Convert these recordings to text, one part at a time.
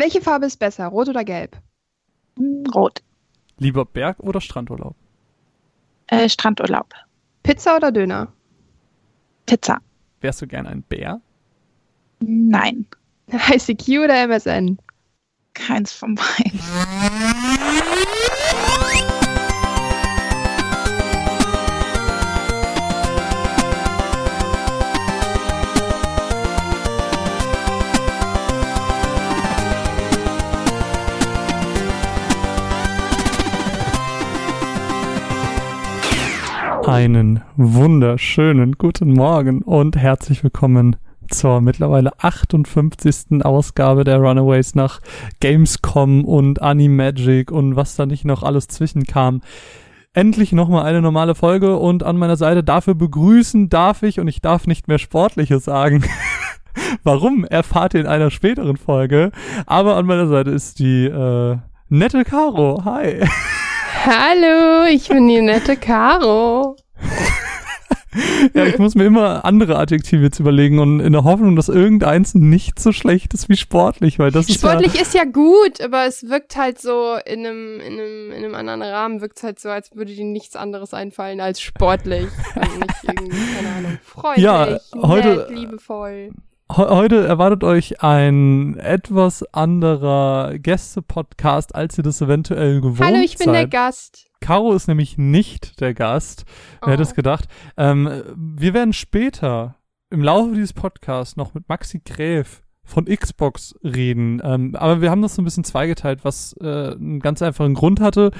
Welche Farbe ist besser, rot oder gelb? Rot. Lieber Berg- oder Strandurlaub? Äh, Strandurlaub. Pizza oder Döner? Pizza. Wärst du gern ein Bär? Nein. ICQ oder MSN? Keins von beiden. Einen wunderschönen guten Morgen und herzlich willkommen zur mittlerweile 58. Ausgabe der Runaways nach Gamescom und Animagic und was da nicht noch alles zwischenkam. Endlich nochmal eine normale Folge und an meiner Seite dafür begrüßen darf ich und ich darf nicht mehr Sportliches sagen. Warum erfahrt ihr in einer späteren Folge? Aber an meiner Seite ist die äh, nette Caro. Hi. Hallo, ich bin die nette Caro. ja, ich muss mir immer andere Adjektive jetzt überlegen und in der Hoffnung, dass irgendeins nicht so schlecht ist wie sportlich, weil das Sportlich ist ist ja gut, aber es wirkt halt so in einem, in einem, in einem anderen Rahmen wirkt es halt so, als würde dir nichts anderes einfallen als sportlich. Und nicht irgendwie, keine Ahnung, freundlich, Ja, heute- nett, liebevoll. Heute erwartet euch ein etwas anderer Gäste-Podcast, als ihr das eventuell gewohnt Hallo, ich bin seid. der Gast. Caro ist nämlich nicht der Gast. Wer hätte es Oh. gedacht? Ähm, wir werden später im Laufe dieses Podcasts noch mit Maxi Gräf von Xbox reden. Ähm, aber wir haben das so ein bisschen zweigeteilt, was äh, einen ganz einfachen Grund hatte.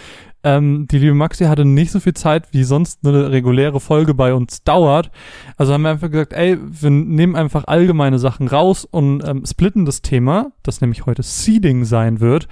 Ähm, die liebe Maxi hatte nicht so viel Zeit, wie sonst eine reguläre Folge bei uns dauert. Also haben wir einfach gesagt, ey, wir nehmen einfach allgemeine Sachen raus und ähm, splitten das Thema, das nämlich heute Seeding sein wird,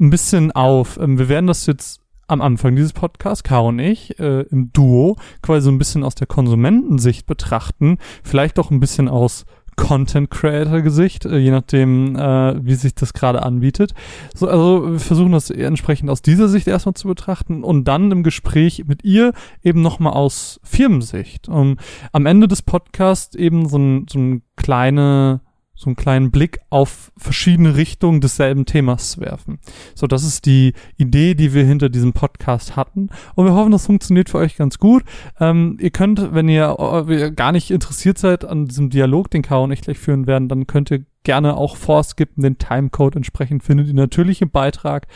ein bisschen auf. Ähm, wir werden das jetzt am Anfang dieses Podcasts, Caro und ich, äh, im Duo, quasi so ein bisschen aus der Konsumentensicht betrachten, vielleicht auch ein bisschen aus Content Creator Gesicht, äh, je nachdem, äh, wie sich das gerade anbietet. So, also wir versuchen das entsprechend aus dieser Sicht erstmal zu betrachten und dann im Gespräch mit ihr eben nochmal aus Firmensicht. Um am Ende des Podcasts eben so ein, so ein kleine so einen kleinen Blick auf verschiedene Richtungen desselben Themas zu werfen. So, das ist die Idee, die wir hinter diesem Podcast hatten. Und wir hoffen, das funktioniert für euch ganz gut. Ähm, ihr könnt, wenn ihr äh, gar nicht interessiert seid an diesem Dialog, den Caro und ich gleich führen werden, dann könnt ihr gerne auch vorskippen. Den Timecode entsprechend findet ihr natürlich im Beitrag.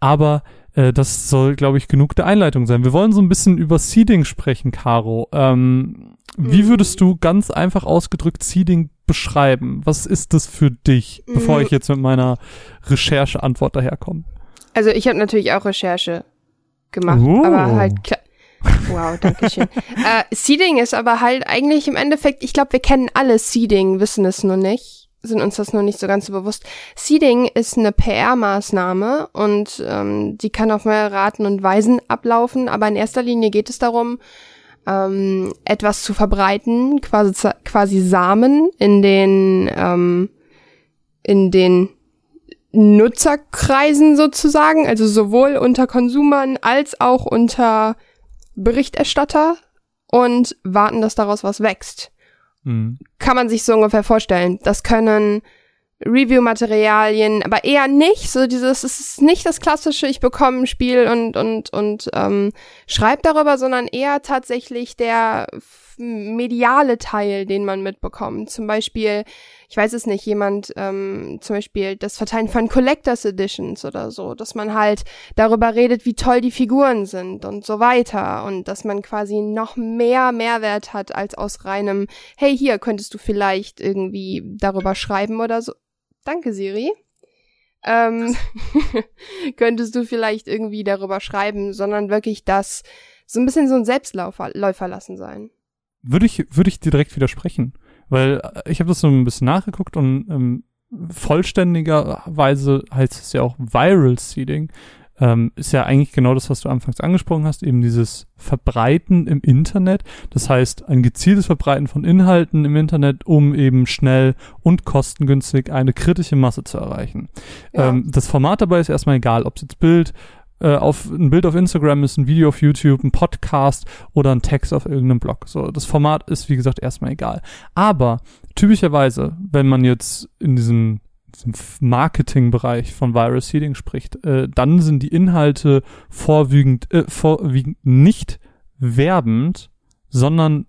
Aber äh, das soll, glaube ich, genug der Einleitung sein. Wir wollen so ein bisschen über Seeding sprechen, Caro. Ähm, wie Mhm. würdest du ganz einfach ausgedrückt Seeding beschreiben? Was ist das für dich, bevor Mhm. ich jetzt mit meiner Rechercheantwort daherkomme? Also ich habe natürlich auch Recherche gemacht, Oh. aber halt. Wow, danke schön. äh, Seeding ist aber halt eigentlich im Endeffekt, ich glaube, wir kennen alle Seeding, wissen es nur nicht, sind uns das nur nicht so ganz so bewusst. Seeding ist eine PR-Maßnahme und ähm, die kann auf mehrere Arten und Weisen ablaufen, aber in erster Linie geht es darum, ähm, etwas zu verbreiten, quasi, quasi Samen in den, ähm, in den Nutzerkreisen sozusagen, also sowohl unter Konsumern als auch unter Berichterstatter und warten, dass daraus was wächst. Hm. Kann man sich so ungefähr vorstellen. Das können Review-Materialien, aber eher nicht. So dieses, es ist nicht das klassische, ich bekomme ein Spiel und und und ähm, schreibe darüber, sondern eher tatsächlich der mediale Teil, den man mitbekommt. Zum Beispiel, ich weiß es nicht, jemand, ähm, zum Beispiel das Verteilen von Collectors Editions oder so, dass man halt darüber redet, wie toll die Figuren sind und so weiter und dass man quasi noch mehr Mehrwert hat als aus reinem, hey, hier könntest du vielleicht irgendwie darüber schreiben oder so. Danke, Siri. Ähm, könntest du vielleicht irgendwie darüber schreiben, sondern wirklich das so ein bisschen so ein Selbstläufer Läufer lassen sein. Würde ich, würde ich dir direkt widersprechen. Weil äh, ich habe das so ein bisschen nachgeguckt und ähm, vollständigerweise heißt es ja auch Viral Seeding. Ähm, ist ja eigentlich genau das, was du anfangs angesprochen hast, eben dieses Verbreiten im Internet. Das heißt, ein gezieltes Verbreiten von Inhalten im Internet, um eben schnell und kostengünstig eine kritische Masse zu erreichen. Ja. Ähm, das Format dabei ist erstmal egal, ob es jetzt Bild, äh, auf ein Bild auf Instagram ist, ein Video auf YouTube, ein Podcast oder ein Text auf irgendeinem Blog. So, das Format ist wie gesagt erstmal egal. Aber typischerweise, wenn man jetzt in diesem diesem Marketingbereich von Viral Seeding spricht, äh, dann sind die Inhalte vorwiegend, äh, vorwiegend nicht werbend, sondern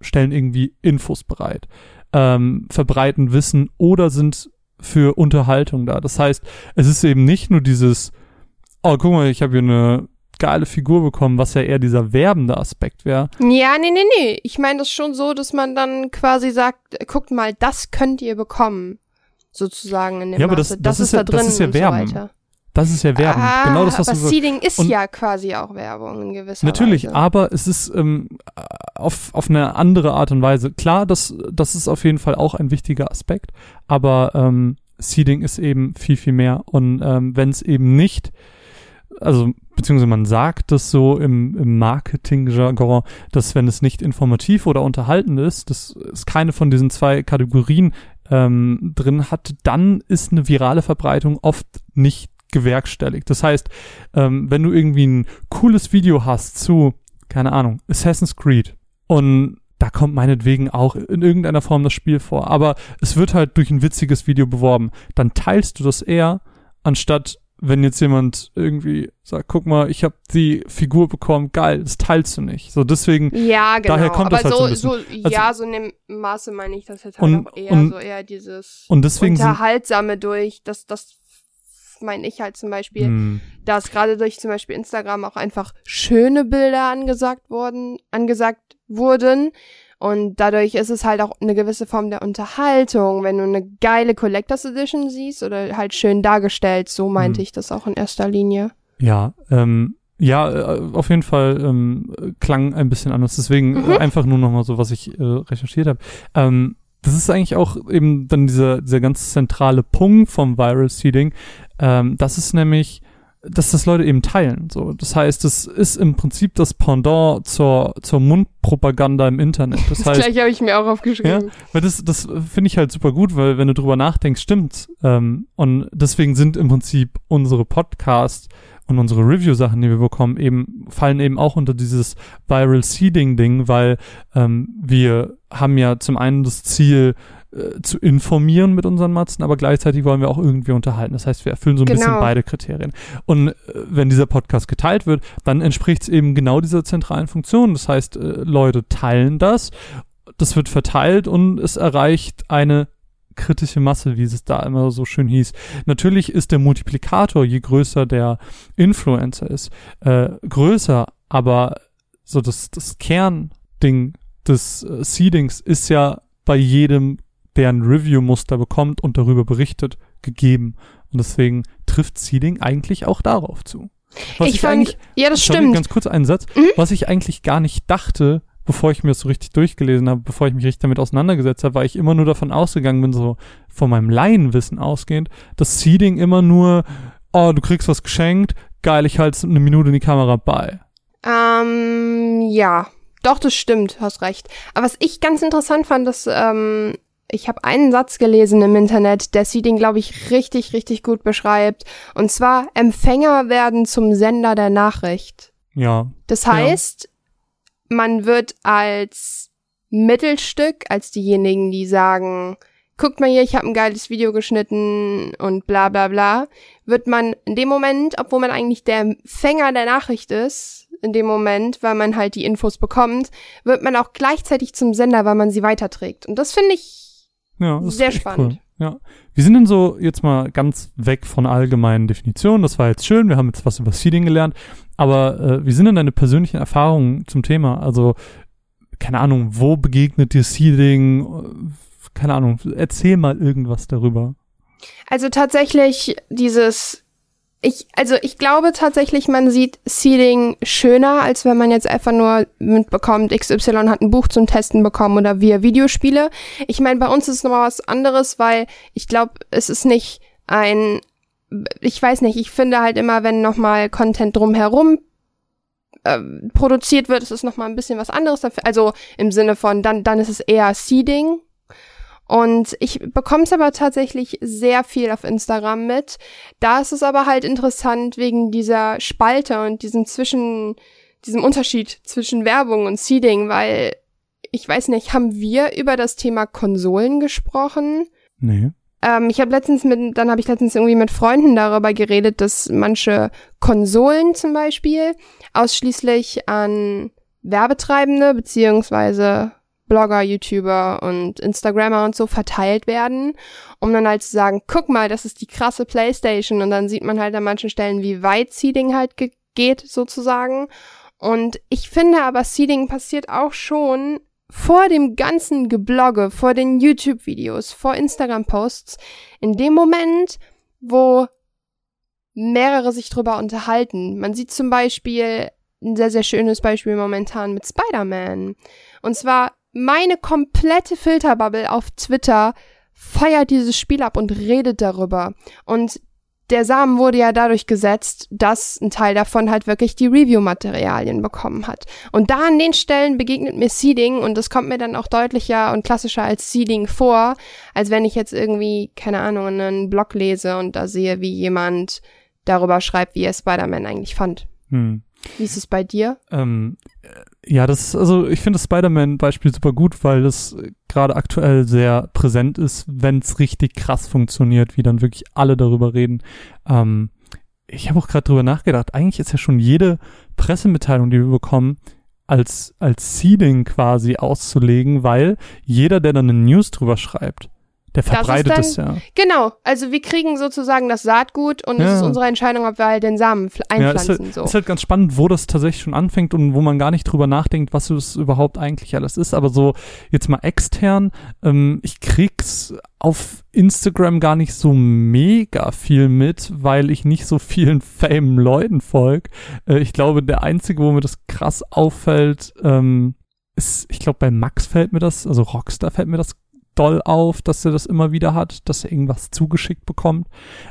stellen irgendwie Infos bereit, ähm, verbreiten Wissen oder sind für Unterhaltung da. Das heißt, es ist eben nicht nur dieses, oh, guck mal, ich habe hier eine geile Figur bekommen, was ja eher dieser werbende Aspekt wäre. Ja, nee, nee, nee. Ich meine das schon so, dass man dann quasi sagt, guckt mal, das könnt ihr bekommen. Sozusagen in dem Ja, aber Maße. das- das ist ja- da drin das ist ja und Werben. so weiter. Das ist ja Werbung. Ah, genau das, was aber du Seeding ist Und- ja quasi auch Werbung in gewisser Natürlich, Weise. aber es ist ähm, auf, auf eine andere Art und Weise. Klar, das, das ist auf jeden Fall auch ein wichtiger Aspekt, aber ähm, Seeding ist eben viel, viel mehr. Und ähm, wenn es eben nicht, also beziehungsweise man sagt das so im, im Marketing-Jargon, dass wenn es nicht informativ oder unterhaltend ist, das ist keine von diesen zwei Kategorien ähm, drin hat, dann ist eine virale Verbreitung oft nicht gewerkstelligt. Das heißt, ähm, wenn du irgendwie ein cooles Video hast zu, keine Ahnung, Assassin's Creed und da kommt meinetwegen auch in irgendeiner Form das Spiel vor, aber es wird halt durch ein witziges Video beworben, dann teilst du das eher, anstatt wenn jetzt jemand irgendwie sagt, guck mal, ich habe die Figur bekommen, geil, das teilst du nicht. So deswegen Ja, genau. Daher kommt aber das halt so, so ein so, ja, Also- so in dem Maße meine ich das jetzt halt Und- auch eher und- so eher dieses und deswegen Unterhaltsame durch, das, das meine ich halt zum Beispiel, Hm. dass gerade durch zum Beispiel Instagram auch einfach schöne Bilder angesagt wurden, angesagt wurden. Und dadurch ist es halt auch eine gewisse Form der Unterhaltung, wenn du eine geile Collectors Edition siehst oder halt schön dargestellt. So meinte Hm. ich das auch in erster Linie. Ja, ähm, ja, äh, auf jeden Fall ähm, klang ein bisschen anders. Deswegen Mhm. äh, einfach nur nochmal so, was ich äh, recherchiert habe. Ähm, das ist eigentlich auch eben dann dieser, dieser ganz zentrale Punkt vom Viral Seeding. Ähm, das ist nämlich, dass das Leute eben teilen. So, das heißt, es ist im Prinzip das Pendant zur, zur Mundpropaganda im Internet. Das Das heißt, gleiche habe ich mir auch aufgeschrieben. weil das, das finde ich halt super gut, weil wenn du drüber nachdenkst, stimmt. Ähm, und deswegen sind im Prinzip unsere Podcasts und unsere Review-Sachen, die wir bekommen, eben, fallen eben auch unter dieses Viral Seeding-Ding, weil ähm, wir haben ja zum einen das Ziel, äh, zu informieren mit unseren Matzen, aber gleichzeitig wollen wir auch irgendwie unterhalten. Das heißt, wir erfüllen so ein bisschen Genau. beide Kriterien. Und äh, wenn dieser Podcast geteilt wird, dann entspricht es eben genau dieser zentralen Funktion. Das heißt, äh, Leute teilen das, das wird verteilt und es erreicht eine kritische Masse, wie es da immer so schön hieß. Natürlich ist der Multiplikator, je größer der Influencer ist, äh, größer, aber so das, das Kernding des äh, Seedings ist ja bei jedem, der ein Review-Muster bekommt und darüber berichtet, gegeben. Und deswegen trifft Seeding eigentlich auch darauf zu. Was ich fand, eigentlich, ja, das sorry, stimmt. ganz kurz einen Satz, Mhm. was ich eigentlich gar nicht dachte, bevor ich mir das so richtig durchgelesen habe, bevor ich mich richtig damit auseinandergesetzt habe, weil ich immer nur davon ausgegangen bin, so von meinem Laienwissen ausgehend, dass Seeding immer nur, oh, du kriegst was geschenkt, geil, ich halte eine Minute in die Kamera bei. Ähm, ja, doch, das stimmt, hast recht. Aber was ich ganz interessant fand, dass ähm, ich habe einen Satz gelesen im Internet, der Seeding, glaube ich, richtig, richtig gut beschreibt. Und zwar, Empfänger werden zum Sender der Nachricht. Ja, Das Ja. heißt, man wird als Mittelstück, als diejenigen, die sagen, guckt mal hier, ich habe ein geiles Video geschnitten und bla bla bla, wird man in dem Moment, obwohl man eigentlich der Empfänger der Nachricht ist, in dem Moment, weil man halt die Infos bekommt, wird man auch gleichzeitig zum Sender, weil man sie weiterträgt. Und das finde ich ja, das Sehr ist spannend. Cool. Ja. Wie sind denn so jetzt mal ganz weg von allgemeinen Definitionen? Das war jetzt schön, wir haben jetzt was über Seeding gelernt, aber äh, wie sind denn deine persönlichen Erfahrungen zum Thema? Also, keine Ahnung, wo begegnet dir Seeding? Äh, Keine Ahnung, erzähl mal irgendwas darüber. Also tatsächlich dieses, ich, also ich glaube tatsächlich, man sieht Seeding schöner, als wenn man jetzt einfach nur mitbekommt, XY hat ein Buch zum Testen bekommen oder wir Videospiele. Ich meine, bei uns ist es nochmal was anderes, weil ich glaube, es ist nicht ein, ich weiß nicht, ich finde halt immer, wenn nochmal Content drumherum äh, produziert wird, ist es nochmal ein bisschen was anderes. Also im Sinne von, dann, dann ist es eher Seeding. Und ich bekomme es aber tatsächlich sehr viel auf Instagram mit. Da ist es aber halt interessant wegen dieser Spalte und diesem zwischen, diesem Unterschied zwischen Werbung und Seeding, weil ich weiß nicht, haben wir über das Thema Konsolen gesprochen? Nee. Ähm, ich habe letztens mit, dann habe ich letztens irgendwie mit Freunden darüber geredet, dass manche Konsolen zum Beispiel ausschließlich an Werbetreibende beziehungsweise Blogger, YouTuber und Instagrammer und so verteilt werden, um dann halt zu sagen, guck mal, das ist die krasse Playstation und dann sieht man halt an manchen Stellen, wie weit Seeding halt geht sozusagen. Und ich finde aber, Seeding passiert auch schon vor dem ganzen Geblogge, vor den YouTube-Videos, vor Instagram-Posts, in dem Moment, wo mehrere sich drüber unterhalten. Man sieht zum Beispiel ein sehr, sehr schönes Beispiel momentan mit Spider-Man. Und zwar meine komplette Filterbubble auf Twitter feiert dieses Spiel ab und redet darüber. Und der Samen wurde ja dadurch gesetzt, dass ein Teil davon halt wirklich die Review-Materialien bekommen hat. Und da an den Stellen begegnet mir Seeding und das kommt mir dann auch deutlicher und klassischer als Seeding vor, als wenn ich jetzt irgendwie, keine Ahnung, einen Blog lese und da sehe, wie jemand darüber schreibt, wie er Spider-Man eigentlich fand. Hm. Wie ist es bei dir? Ähm, ja, das, also ich finde das Spider-Man-Beispiel super gut, weil das gerade aktuell sehr präsent ist, wenn es richtig krass funktioniert, wie dann wirklich alle darüber reden. Ähm, ich habe auch gerade drüber nachgedacht, eigentlich ist ja schon jede Pressemitteilung, die wir bekommen, als, als Seeding quasi auszulegen, weil jeder, der dann eine News drüber schreibt, der verbreitet es ja. Genau, also wir kriegen sozusagen das Saatgut und ja. es ist unsere Entscheidung, ob wir halt den Samen einpflanzen. Ja, ist halt, so. ist halt ganz spannend, wo das tatsächlich schon anfängt und wo man gar nicht drüber nachdenkt, was es überhaupt eigentlich alles ist. Aber so jetzt mal extern, ähm, ich krieg's auf Instagram gar nicht so mega viel mit, weil ich nicht so vielen fame Leuten folg. Äh, ich glaube, der einzige, wo mir das krass auffällt, ähm, ist, ich glaube, bei Max fällt mir das, also Rockstar fällt mir das doll auf, dass er das immer wieder hat, dass er irgendwas zugeschickt bekommt.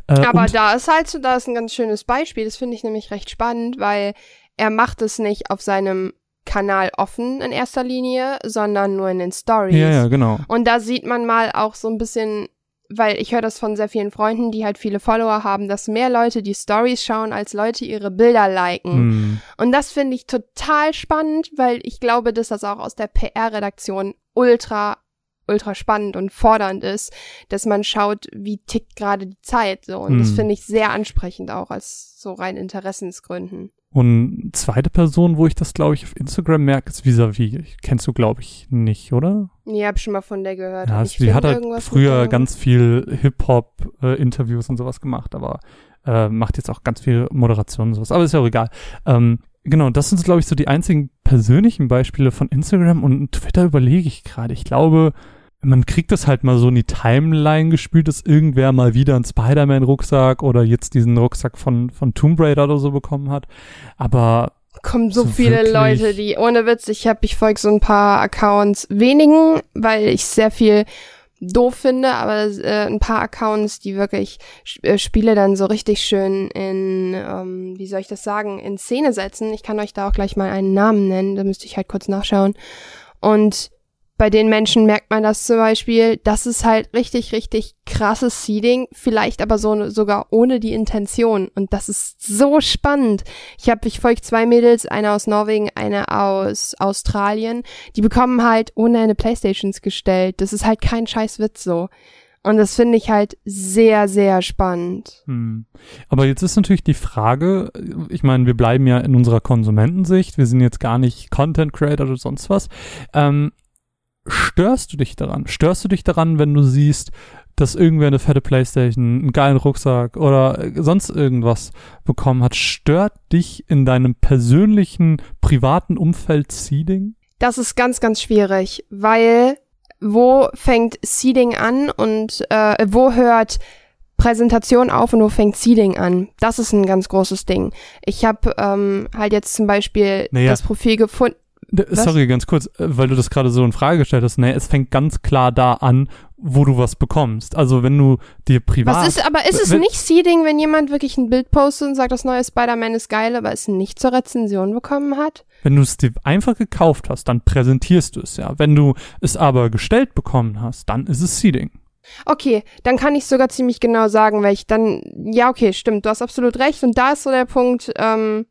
Äh, Aber da ist halt so, da ist ein ganz schönes Beispiel. Das finde ich nämlich recht spannend, weil er macht es nicht auf seinem Kanal offen in erster Linie, sondern nur in den Stories. Ja, ja, genau. Und da sieht man mal auch so ein bisschen, weil ich höre das von sehr vielen Freunden, die halt viele Follower haben, dass mehr Leute die Stories schauen, als Leute ihre Bilder liken. Mm. Und das finde ich total spannend, weil ich glaube, dass das auch aus der PR-Redaktion ultra ultra spannend und fordernd ist, dass man schaut, wie tickt gerade die Zeit so. Und mm. das hm. finde ich sehr ansprechend auch als so rein Interessensgründen. Und zweite Person, wo ich das, glaube ich, auf Instagram merke, ist Visavi. Kennst du, glaube ich, nicht, oder? Nee, hab schon mal von der gehört. Ja, sie hat halt früher ganz viel Hip-Hop-Interviews äh, und sowas gemacht, aber äh, macht jetzt auch ganz viel Moderation und sowas. Aber ist ja auch egal. Ähm, genau, das sind, glaube ich, so die einzigen persönlichen Beispiele von Instagram und Twitter überlege ich gerade. Ich glaube, man kriegt das halt mal so in die Timeline gespielt, dass irgendwer mal wieder einen Spider-Man-Rucksack oder jetzt diesen Rucksack von, von Tomb Raider oder so bekommen hat. Aber kommen so, so viele Leute, die ohne Witz, ich habe, ich folge so ein paar Accounts, wenigen, weil ich sehr viel doof finde, aber äh, ein paar Accounts, die wirklich äh, Spiele dann so richtig schön in, ähm, wie soll ich das sagen, in Szene setzen. Ich kann euch da auch gleich mal einen Namen nennen, da müsste ich halt kurz nachschauen. Und bei den Menschen merkt man das zum Beispiel, das ist halt richtig, richtig krasses Seeding, vielleicht aber so sogar ohne die Intention. Und das ist so spannend. Ich habe, ich folge zwei Mädels, eine aus Norwegen, eine aus Australien. Die bekommen halt ohne eine Playstations gestellt. Das ist halt kein scheiß Witz so. Und das finde ich halt sehr, sehr spannend. Hm. Aber jetzt ist natürlich die Frage, ich meine, wir bleiben ja in unserer Konsumentensicht, wir sind jetzt gar nicht Content Creator oder sonst was. Ähm, störst du dich daran? Störst du dich daran, wenn du siehst, dass irgendwer eine fette Playstation, einen geilen Rucksack oder sonst irgendwas bekommen hat? Stört dich in deinem persönlichen, privaten Umfeld Seeding? Das ist ganz, ganz schwierig, weil wo fängt Seeding an und äh, wo hört Präsentation auf und wo fängt Seeding an? Das ist ein ganz großes Ding. Ich habe ähm, halt jetzt zum Beispiel naja. das Profil gefunden. Was? Sorry, ganz kurz, äh, weil du das gerade so in Frage gestellt hast. Nee, es fängt ganz klar da an, wo du was bekommst. Also wenn du dir privat. Was ist, aber ist es nicht Seeding, wenn jemand wirklich ein Bild postet und sagt, das neue Spider-Man ist geil, aber es nicht zur Rezension bekommen hat? Wenn du es dir einfach gekauft hast, dann präsentierst du es ja. Wenn du es aber gestellt bekommen hast, dann ist es Seeding. Okay, dann kann ich sogar ziemlich genau sagen, weil ich dann, ja, okay, stimmt, du hast absolut recht. Und da ist so der Punkt, ähm,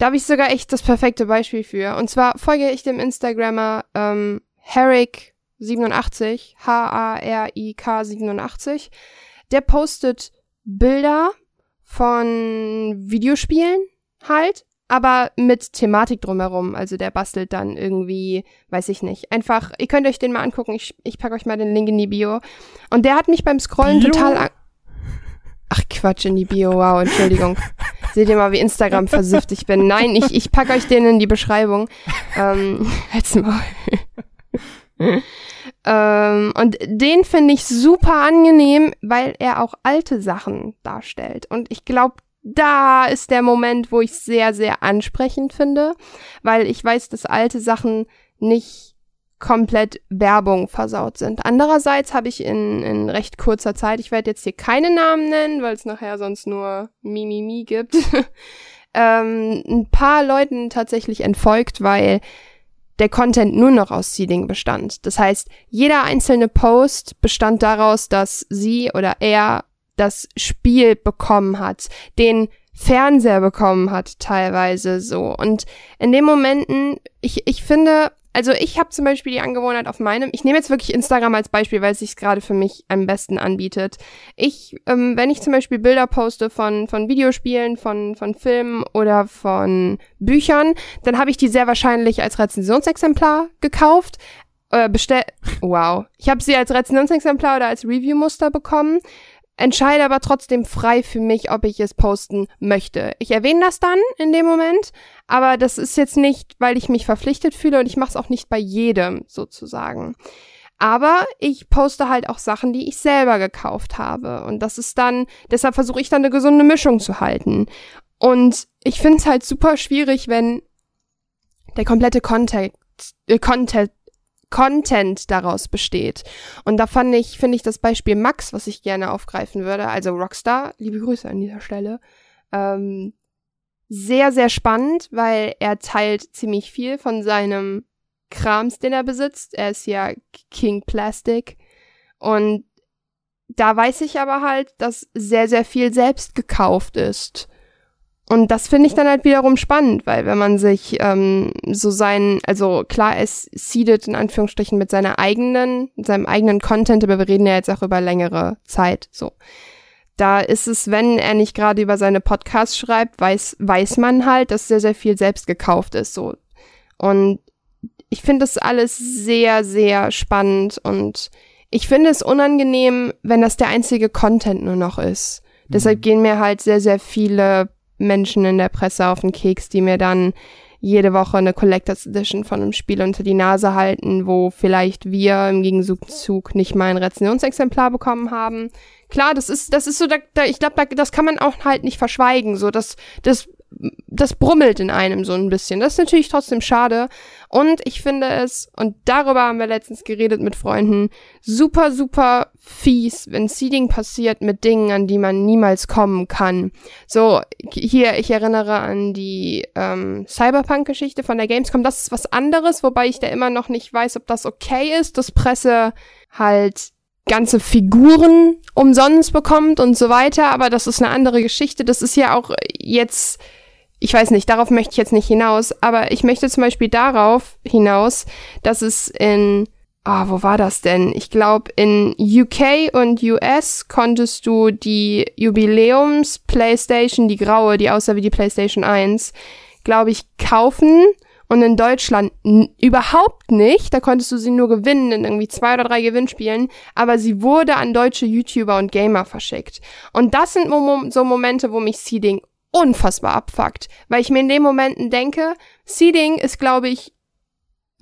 da habe ich sogar echt das perfekte Beispiel für. Und zwar folge ich dem Instagrammer ähm, Herrick 87, H-A-R-I-K 87, der postet Bilder von Videospielen halt, aber mit Thematik drumherum. Also der bastelt dann irgendwie, weiß ich nicht. Einfach, ihr könnt euch den mal angucken. Ich, ich packe euch mal den Link in die Bio. Und der hat mich beim Scrollen Bio? total. Ach Quatsch, in die Bio, wow, Entschuldigung. Seht ihr mal, wie Instagram versifft ich bin. Nein, ich, ich packe euch den in die Beschreibung. Ähm, jetzt mal. ähm, und den finde ich super angenehm, weil er auch alte Sachen darstellt. Und ich glaube, da ist der Moment, wo ich sehr, sehr ansprechend finde, weil ich weiß, dass alte Sachen nicht komplett Werbung versaut sind. Andererseits habe ich in, in recht kurzer Zeit, ich werde jetzt hier keine Namen nennen, weil es nachher sonst nur Mimimi gibt, ähm, ein paar Leuten tatsächlich entfolgt, weil der Content nur noch aus Seeding bestand. Das heißt, jeder einzelne Post bestand daraus, dass sie oder er das Spiel bekommen hat, den Fernseher bekommen hat, teilweise so. Und in den Momenten, ich, ich finde, also ich habe zum Beispiel die Angewohnheit auf meinem, ich nehme jetzt wirklich Instagram als Beispiel, weil es sich gerade für mich am besten anbietet. Ich, ähm, wenn ich zum Beispiel Bilder poste von, von Videospielen, von, von Filmen oder von Büchern, dann habe ich die sehr wahrscheinlich als Rezensionsexemplar gekauft. Äh, bestell wow. Ich habe sie als Rezensionsexemplar oder als Review-Muster bekommen entscheide aber trotzdem frei für mich, ob ich es posten möchte. Ich erwähne das dann in dem Moment, aber das ist jetzt nicht, weil ich mich verpflichtet fühle und ich mache es auch nicht bei jedem sozusagen. Aber ich poste halt auch Sachen, die ich selber gekauft habe. Und das ist dann, deshalb versuche ich dann eine gesunde Mischung zu halten. Und ich finde es halt super schwierig, wenn der komplette Content, äh, Content, Content daraus besteht. Und da fand ich, finde ich das Beispiel Max, was ich gerne aufgreifen würde, also Rockstar, liebe Grüße an dieser Stelle, ähm, sehr, sehr spannend, weil er teilt ziemlich viel von seinem Krams, den er besitzt. Er ist ja King Plastic. Und da weiß ich aber halt, dass sehr, sehr viel selbst gekauft ist. Und das finde ich dann halt wiederum spannend, weil wenn man sich ähm, so sein, also klar, es seedet in Anführungsstrichen mit seiner eigenen, mit seinem eigenen Content, aber wir reden ja jetzt auch über längere Zeit, so. Da ist es, wenn er nicht gerade über seine Podcasts schreibt, weiß, weiß man halt, dass sehr, sehr viel selbst gekauft ist, so. Und ich finde das alles sehr, sehr spannend und ich finde es unangenehm, wenn das der einzige Content nur noch ist. Deshalb gehen mir halt sehr, sehr viele Menschen in der Presse auf den Keks, die mir dann jede Woche eine Collectors Edition von einem Spiel unter die Nase halten, wo vielleicht wir im Gegenzug nicht mal ein Rezensionsexemplar bekommen haben. Klar, das ist, das ist so, da, da, ich glaube, da, das kann man auch halt nicht verschweigen. So, das, das, das brummelt in einem so ein bisschen. Das ist natürlich trotzdem schade. Und ich finde es, und darüber haben wir letztens geredet mit Freunden, super, super fies, wenn Seeding passiert mit Dingen, an die man niemals kommen kann. So, hier, ich erinnere an die ähm, Cyberpunk-Geschichte von der Gamescom. Das ist was anderes, wobei ich da immer noch nicht weiß, ob das okay ist, dass Presse halt ganze Figuren umsonst bekommt und so weiter, aber das ist eine andere Geschichte. Das ist ja auch jetzt, ich weiß nicht, darauf möchte ich jetzt nicht hinaus, aber ich möchte zum Beispiel darauf hinaus, dass es in, ah, wo war das denn? Ich glaube, in UK und US konntest du die Jubiläums-Playstation, die graue, die aussah wie die Playstation 1, glaube ich, kaufen und in Deutschland überhaupt nicht. Da konntest du sie nur gewinnen in irgendwie zwei oder drei Gewinnspielen. Aber sie wurde an deutsche YouTuber und Gamer verschickt. Und das sind Mom so Momente, wo mich Seeding unfassbar abfuckt. Weil ich mir in den Momenten denke, Seeding ist, glaube ich,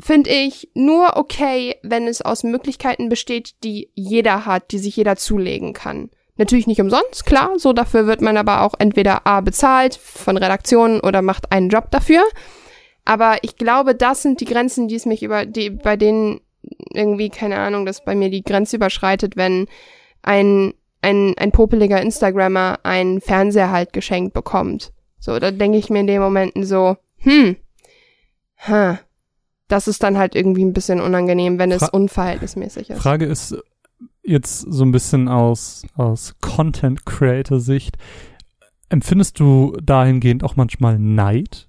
finde ich, nur okay, wenn es aus Möglichkeiten besteht, die jeder hat, die sich jeder zulegen kann. Natürlich nicht umsonst, klar, so dafür wird man aber auch entweder A bezahlt von Redaktionen oder macht einen Job dafür. Aber ich glaube, das sind die Grenzen, die es mich über, die, bei denen irgendwie, keine Ahnung, dass bei mir die Grenze überschreitet, wenn ein, ein, ein popeliger Instagrammer einen Fernseher halt geschenkt bekommt. So, da denke ich mir in den Momenten so, hm, ha, das ist dann halt irgendwie ein bisschen unangenehm, wenn es Fra unverhältnismäßig ist. Frage ist jetzt so ein bisschen aus, aus Content-Creator-Sicht. Empfindest du dahingehend auch manchmal Neid?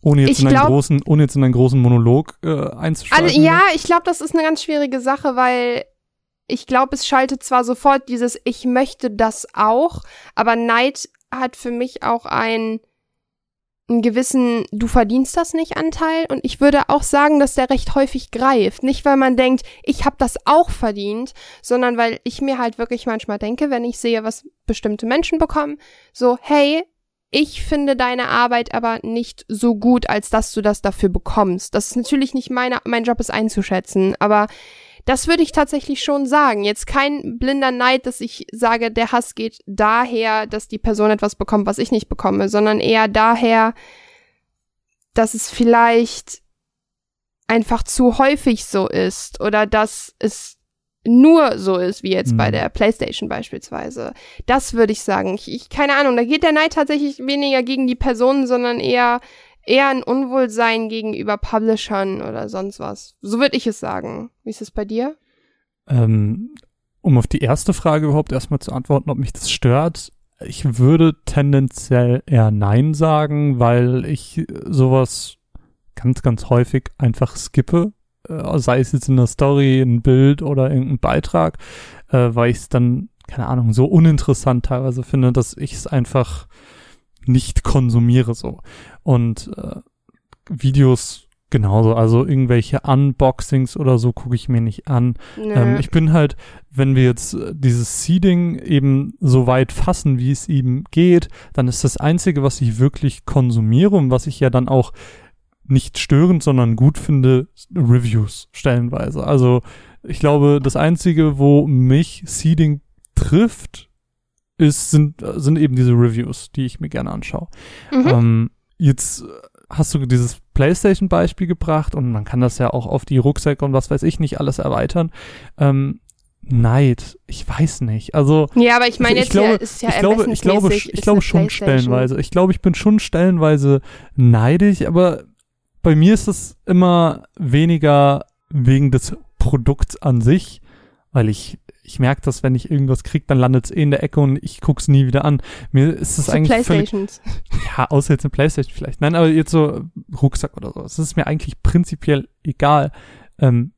Ohne jetzt, Ich in einen, glaub- großen, ohne jetzt in einen großen Monolog äh, einzuschalten. Also, ja, ich glaube, das ist eine ganz schwierige Sache, weil ich glaube, es schaltet zwar sofort dieses Ich möchte das auch, aber Neid hat für mich auch ein einen gewissen Du verdienst das nicht Anteil und ich würde auch sagen, dass der recht häufig greift. Nicht, weil man denkt, ich habe das auch verdient, sondern weil ich mir halt wirklich manchmal denke, wenn ich sehe, was bestimmte Menschen bekommen, so, hey, ich finde deine Arbeit aber nicht so gut, als dass du das dafür bekommst. Das ist natürlich nicht meine, mein Job, es einzuschätzen, aber das würde ich tatsächlich schon sagen. Jetzt kein blinder Neid, dass ich sage, der Hass geht daher, dass die Person etwas bekommt, was ich nicht bekomme, sondern eher daher, dass es vielleicht einfach zu häufig so ist oder dass es nur so ist, wie jetzt bei Mhm. der PlayStation beispielsweise. Das würde ich sagen. Ich, ich keine Ahnung, da geht der Neid tatsächlich weniger gegen die Personen, sondern eher eher ein Unwohlsein gegenüber Publishern oder sonst was. So würde ich es sagen. Wie ist es bei dir? Ähm, um auf die erste Frage überhaupt erstmal zu antworten, ob mich das stört. Ich würde tendenziell eher Nein sagen, weil ich sowas ganz, ganz häufig einfach skippe. Äh, sei es jetzt in der Story, ein Bild oder irgendein Beitrag, äh, weil ich es dann, keine Ahnung, so uninteressant teilweise finde, dass ich es einfach nicht konsumiere so. Und äh, Videos genauso, also irgendwelche Unboxings oder so gucke ich mir nicht an. Nö. Ähm, ich bin halt, wenn wir jetzt äh, dieses Seeding eben so weit fassen, wie es eben geht, dann ist das Einzige, was ich wirklich konsumiere und was ich ja dann auch nicht störend, sondern gut finde, Reviews stellenweise. Also ich glaube, das Einzige, wo mich Seeding trifft, ist, sind, äh, sind eben diese Reviews, die ich mir gerne anschaue. mhm. Ähm, jetzt hast du dieses PlayStation-Beispiel gebracht und man kann das ja auch auf die Rucksäcke und was weiß ich nicht alles erweitern. Ähm, Neid, ich weiß nicht. Also ja, aber ich meine ich jetzt glaube, ja, ist ja ich glaube, ich glaube, ich glaube schon stellenweise. Ich glaube, ich bin schon stellenweise neidisch, aber bei mir ist es immer weniger wegen des Produkts an sich, weil ich ich merke das, wenn ich irgendwas krieg, dann landet es eh in der Ecke und ich guck's nie wieder an. Mir ist es So eigentlich völlig Playstations. ja, außer jetzt eine Playstation vielleicht. Nein, aber jetzt so Rucksack oder so. Das ist mir eigentlich prinzipiell egal. Ähm,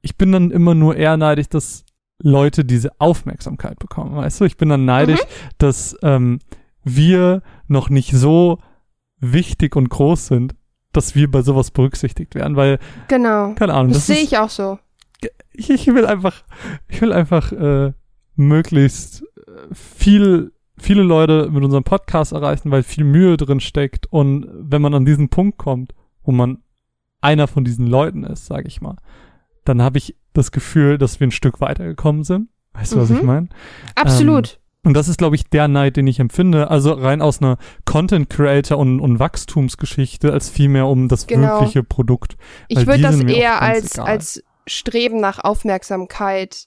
ich bin dann immer nur eher neidisch, dass Leute diese Aufmerksamkeit bekommen. Weißt du, ich bin dann neidisch, dass ähm, wir noch nicht so wichtig und groß sind, dass wir bei sowas berücksichtigt werden, weil, Genau. keine Ahnung, Das, das, sehe ich auch so. Ich, ich will einfach, ich will einfach äh, möglichst äh, viel, viele Leute mit unserem Podcast erreichen, weil viel Mühe drin steckt. Und wenn man an diesen Punkt kommt, wo man einer von diesen Leuten ist, sage ich mal, dann habe ich das Gefühl, dass wir ein Stück weitergekommen sind. Weißt du, was Mhm. ich meine? Absolut. Und das ist, glaube ich, der Neid, den ich empfinde. Also rein aus einer Content Creator und, und Wachstumsgeschichte, als vielmehr um das Genau. wirkliche Produkt. weil ich würde das eher als, egal. als Streben nach Aufmerksamkeit,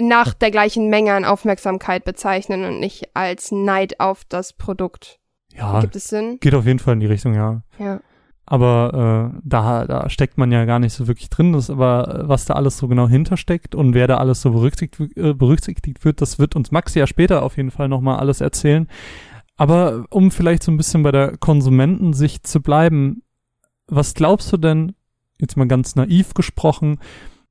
nach der gleichen Menge an Aufmerksamkeit bezeichnen und nicht als Neid auf das Produkt. Ja, Gibt es Sinn? geht auf jeden Fall in die Richtung, ja. Ja. Aber äh, da, da steckt man ja gar nicht so wirklich drin. Das aber, äh, was da alles so genau hintersteckt und wer da alles so berücksichtigt, äh, berücksichtigt wird, das wird uns Maxi ja später auf jeden Fall nochmal alles erzählen. Aber um vielleicht so ein bisschen bei der Konsumentensicht zu bleiben, was glaubst du denn, jetzt mal ganz naiv gesprochen,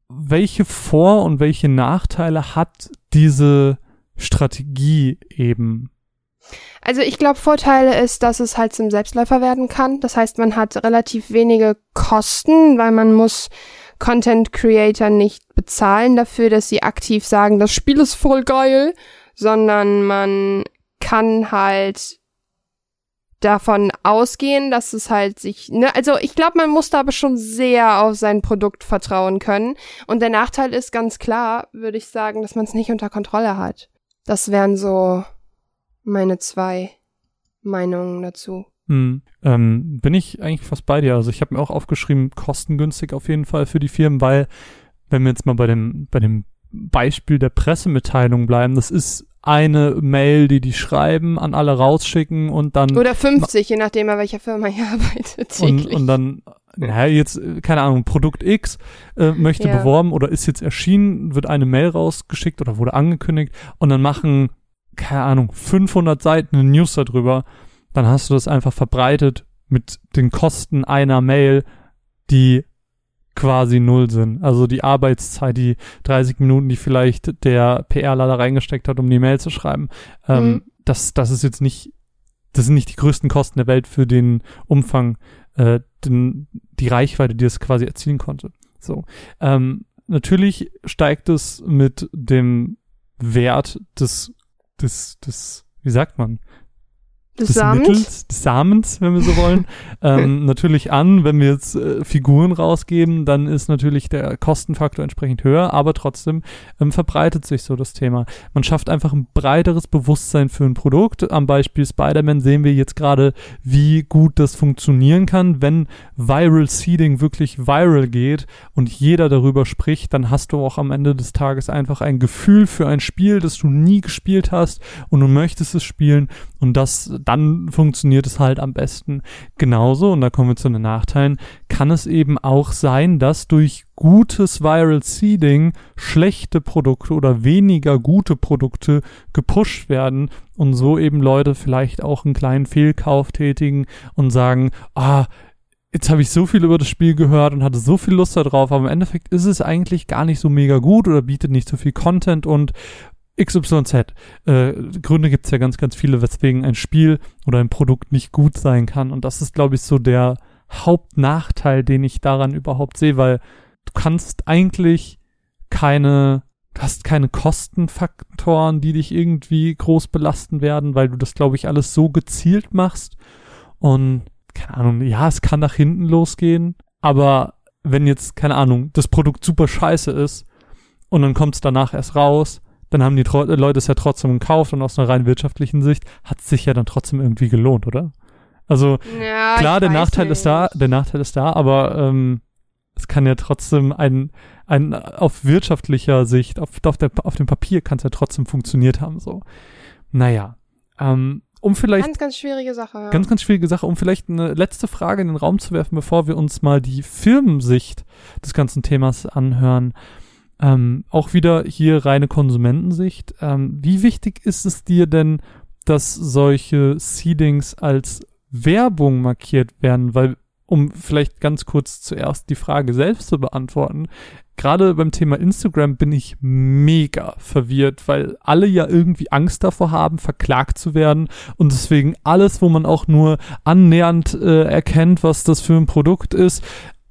welche Vor- und welche Nachteile hat diese Strategie eben? Also ich glaube, Vorteile ist, dass es halt zum Selbstläufer werden kann. Das heißt, man hat relativ wenige Kosten, weil man muss Content Creator nicht bezahlen dafür, dass sie aktiv sagen, das Spiel ist voll geil, sondern man kann halt davon ausgehen, dass es halt sich, ne, also ich glaube, man muss da aber schon sehr auf sein Produkt vertrauen können. Und der Nachteil ist ganz klar, würde ich sagen, dass man es nicht unter Kontrolle hat. Das wären so meine zwei Meinungen dazu. Hm. Ähm, bin ich eigentlich fast bei dir. Also ich habe mir auch aufgeschrieben, kostengünstig auf jeden Fall für die Firmen, weil, wenn wir jetzt mal bei dem, bei dem Beispiel der Pressemitteilung bleiben, das ist eine Mail, die die schreiben, an alle rausschicken und dann Oder 50, je nachdem, bei welcher Firma ihr arbeitet, und, täglich. und dann, naja, jetzt, äh, keine Ahnung, Produkt X äh, möchte Ja. beworben oder ist jetzt erschienen, wird eine Mail rausgeschickt oder wurde angekündigt und dann machen, keine Ahnung, 500 Seiten eine News darüber, dann hast du das einfach verbreitet mit den Kosten einer Mail, die quasi null sind. Also die Arbeitszeit, die 30 Minuten, die vielleicht der PRler da reingesteckt hat, um die Mail zu schreiben. Ähm, Mhm. das, das ist jetzt nicht, das sind nicht die größten Kosten der Welt für den Umfang, äh, den, die Reichweite, die es quasi erzielen konnte. So. Ähm, natürlich steigt es mit dem Wert des, des, des, wie sagt man? Des, Samens. Mittels, des Samens, wenn wir so wollen, ähm, natürlich an. Wenn wir jetzt äh, Figuren rausgeben, dann ist natürlich der Kostenfaktor entsprechend höher, aber trotzdem ähm, verbreitet sich so das Thema. Man schafft einfach ein breiteres Bewusstsein für ein Produkt. Am Beispiel Spider-Man sehen wir jetzt gerade, wie gut das funktionieren kann. Wenn Viral Seeding wirklich viral geht und jeder darüber spricht, dann hast du auch am Ende des Tages einfach ein Gefühl für ein Spiel, das du nie gespielt hast und du möchtest es spielen und das, dann funktioniert es halt am besten. Genauso, und da kommen wir zu den Nachteilen, kann es eben auch sein, dass durch gutes Viral Seeding schlechte Produkte oder weniger gute Produkte gepusht werden und so eben Leute vielleicht auch einen kleinen Fehlkauf tätigen und sagen, ah, jetzt habe ich so viel über das Spiel gehört und hatte so viel Lust darauf, aber im Endeffekt ist es eigentlich gar nicht so mega gut oder bietet nicht so viel Content und XYZ. Äh, Gründe gibt es ja ganz, ganz viele, weswegen ein Spiel oder ein Produkt nicht gut sein kann. Und das ist, glaube ich, so der Hauptnachteil, den ich daran überhaupt sehe, weil du kannst eigentlich keine, du hast keine Kostenfaktoren, die dich irgendwie groß belasten werden, weil du das, glaube ich, alles so gezielt machst. Und keine Ahnung, ja, es kann nach hinten losgehen, aber wenn jetzt, keine Ahnung, das Produkt super scheiße ist und dann kommt es danach erst raus, dann haben die Tro Leute es ja trotzdem gekauft und aus einer rein wirtschaftlichen Sicht hat es sich ja dann trotzdem irgendwie gelohnt, oder? Also Ja, klar, der Nachteil ist da, nicht. der Nachteil ist da, aber ähm, es kann ja trotzdem ein, ein auf wirtschaftlicher Sicht, auf, auf, der, auf dem Papier kann es ja trotzdem funktioniert haben, so. Naja, ähm, um vielleicht Ganz, ganz schwierige Sache. Ja. Ganz, ganz schwierige Sache, um vielleicht eine letzte Frage in den Raum zu werfen, bevor wir uns mal die Firmensicht des ganzen Themas anhören. Ähm, auch wieder hier reine Konsumentensicht. Ähm, wie wichtig ist es dir denn, dass solche Seedings als Werbung markiert werden? Weil, um vielleicht ganz kurz zuerst die Frage selbst zu beantworten, gerade beim Thema Instagram bin ich mega verwirrt, weil alle ja irgendwie Angst davor haben, verklagt zu werden und deswegen alles, wo man auch nur annähernd äh, erkennt, was das für ein Produkt ist,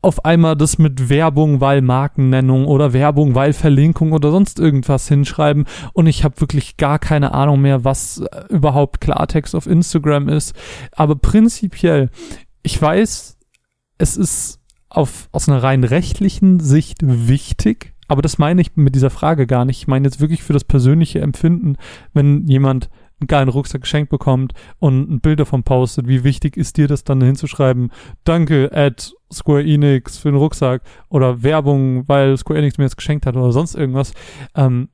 auf einmal das mit Werbung, weil Markennennung oder Werbung, weil Verlinkung oder sonst irgendwas hinschreiben und ich habe wirklich gar keine Ahnung mehr, was äh, überhaupt Klartext auf Instagram ist. Aber prinzipiell, ich weiß, es ist auf, aus einer rein rechtlichen Sicht wichtig, aber das meine ich mit dieser Frage gar nicht. Ich meine jetzt wirklich für das persönliche Empfinden, wenn jemand einen geilen Rucksack geschenkt bekommt und ein Bild davon postet, wie wichtig ist dir das dann hinzuschreiben, danke at Square Enix für den Rucksack oder Werbung, weil Square Enix mir jetzt geschenkt hat oder sonst irgendwas. Ähm,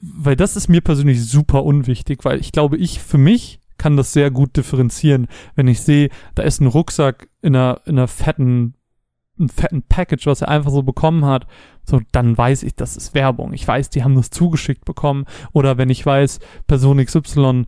weil das ist mir persönlich super unwichtig, weil ich glaube, ich für mich kann das sehr gut differenzieren, wenn ich sehe, da ist ein Rucksack in einer, in einer fetten, einem fetten Package, was er einfach so bekommen hat, so, dann weiß ich, das ist Werbung. Ich weiß, die haben das zugeschickt bekommen. Oder wenn ich weiß, Person XY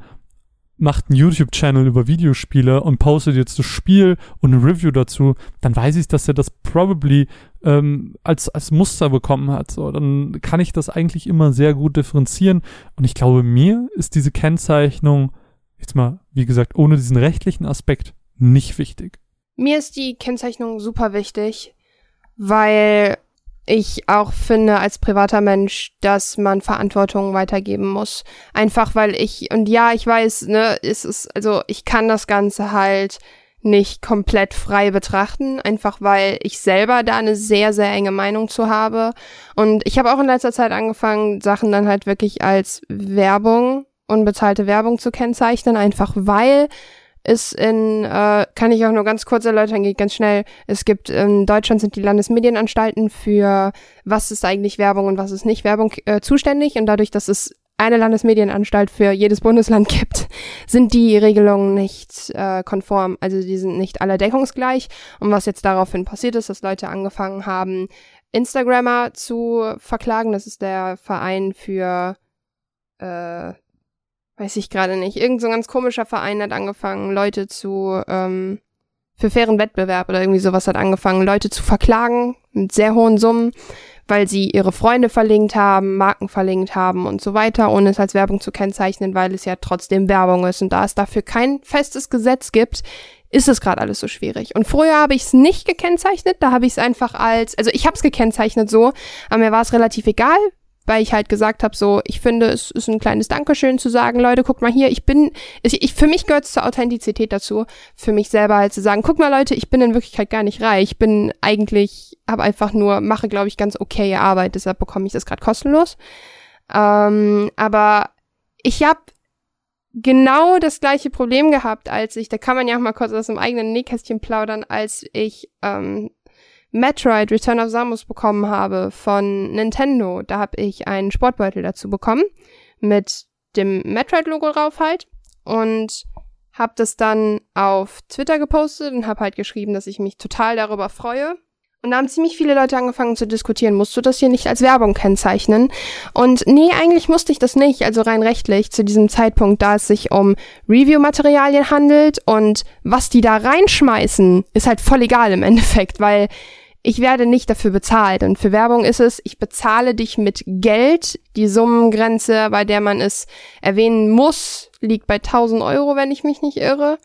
macht einen YouTube-Channel über Videospiele und postet jetzt das Spiel und ein Review dazu, dann weiß ich, dass er das probably ähm, als, als Muster bekommen hat. So, dann kann ich das eigentlich immer sehr gut differenzieren. Und ich glaube, mir ist diese Kennzeichnung, jetzt mal, wie gesagt, ohne diesen rechtlichen Aspekt nicht wichtig. Mir ist die Kennzeichnung super wichtig, weil ich auch finde als privater Mensch, dass man Verantwortung weitergeben muss. Einfach weil ich, und ja, ich weiß, ne, es ist, also ich kann das Ganze halt nicht komplett frei betrachten, einfach weil ich selber da eine sehr, sehr enge Meinung zu habe. Und ich habe auch in letzter Zeit angefangen, Sachen dann halt wirklich als Werbung, unbezahlte Werbung zu kennzeichnen, einfach weil ist in, äh, kann ich auch nur ganz kurz erläutern, geht ganz schnell. Es gibt in Deutschland sind die Landesmedienanstalten für was ist eigentlich Werbung und was ist nicht Werbung äh, zuständig und dadurch, dass es eine Landesmedienanstalt für jedes Bundesland gibt, sind die Regelungen nicht äh, konform. Also die sind nicht alle deckungsgleich. Und was jetzt daraufhin passiert ist, dass Leute angefangen haben, Instagrammer zu verklagen. Das ist der Verein für äh, weiß ich gerade nicht. Irgend so ein ganz komischer Verein hat angefangen, Leute zu, ähm, für fairen Wettbewerb oder irgendwie sowas hat angefangen, Leute zu verklagen mit sehr hohen Summen, weil sie ihre Freunde verlinkt haben, Marken verlinkt haben und so weiter, ohne es als Werbung zu kennzeichnen, weil es ja trotzdem Werbung ist. Und da es dafür kein festes Gesetz gibt, ist es gerade alles so schwierig. Und früher habe ich es nicht gekennzeichnet, da habe ich es einfach als, also ich habe es gekennzeichnet so, aber mir war es relativ egal, weil ich halt gesagt habe, so, ich finde, es ist ein kleines Dankeschön zu sagen, Leute, guckt mal hier, ich bin, ich, ich für mich gehört es zur Authentizität dazu, für mich selber halt zu sagen, guck mal Leute, ich bin in Wirklichkeit gar nicht reich, ich bin eigentlich, habe einfach nur, mache, glaube ich, ganz okaye Arbeit, deshalb bekomme ich das gerade kostenlos. Ähm, aber ich habe genau das gleiche Problem gehabt, als ich, da kann man ja auch mal kurz aus dem eigenen Nähkästchen plaudern, als ich ähm, Metroid Return of Samus bekommen habe von Nintendo. Da habe ich einen Sportbeutel dazu bekommen mit dem Metroid-Logo drauf halt und habe das dann auf Twitter gepostet und habe halt geschrieben, dass ich mich total darüber freue. Und da haben ziemlich viele Leute angefangen zu diskutieren, musst du das hier nicht als Werbung kennzeichnen? Und nee, eigentlich musste ich das nicht, also rein rechtlich zu diesem Zeitpunkt, da es sich um Review-Materialien handelt und was die da reinschmeißen, ist halt voll egal im Endeffekt, weil ich werde nicht dafür bezahlt. Und für Werbung ist es, ich bezahle dich mit Geld. Die Summengrenze, bei der man es erwähnen muss, liegt bei 1000 Euro, wenn ich mich nicht irre.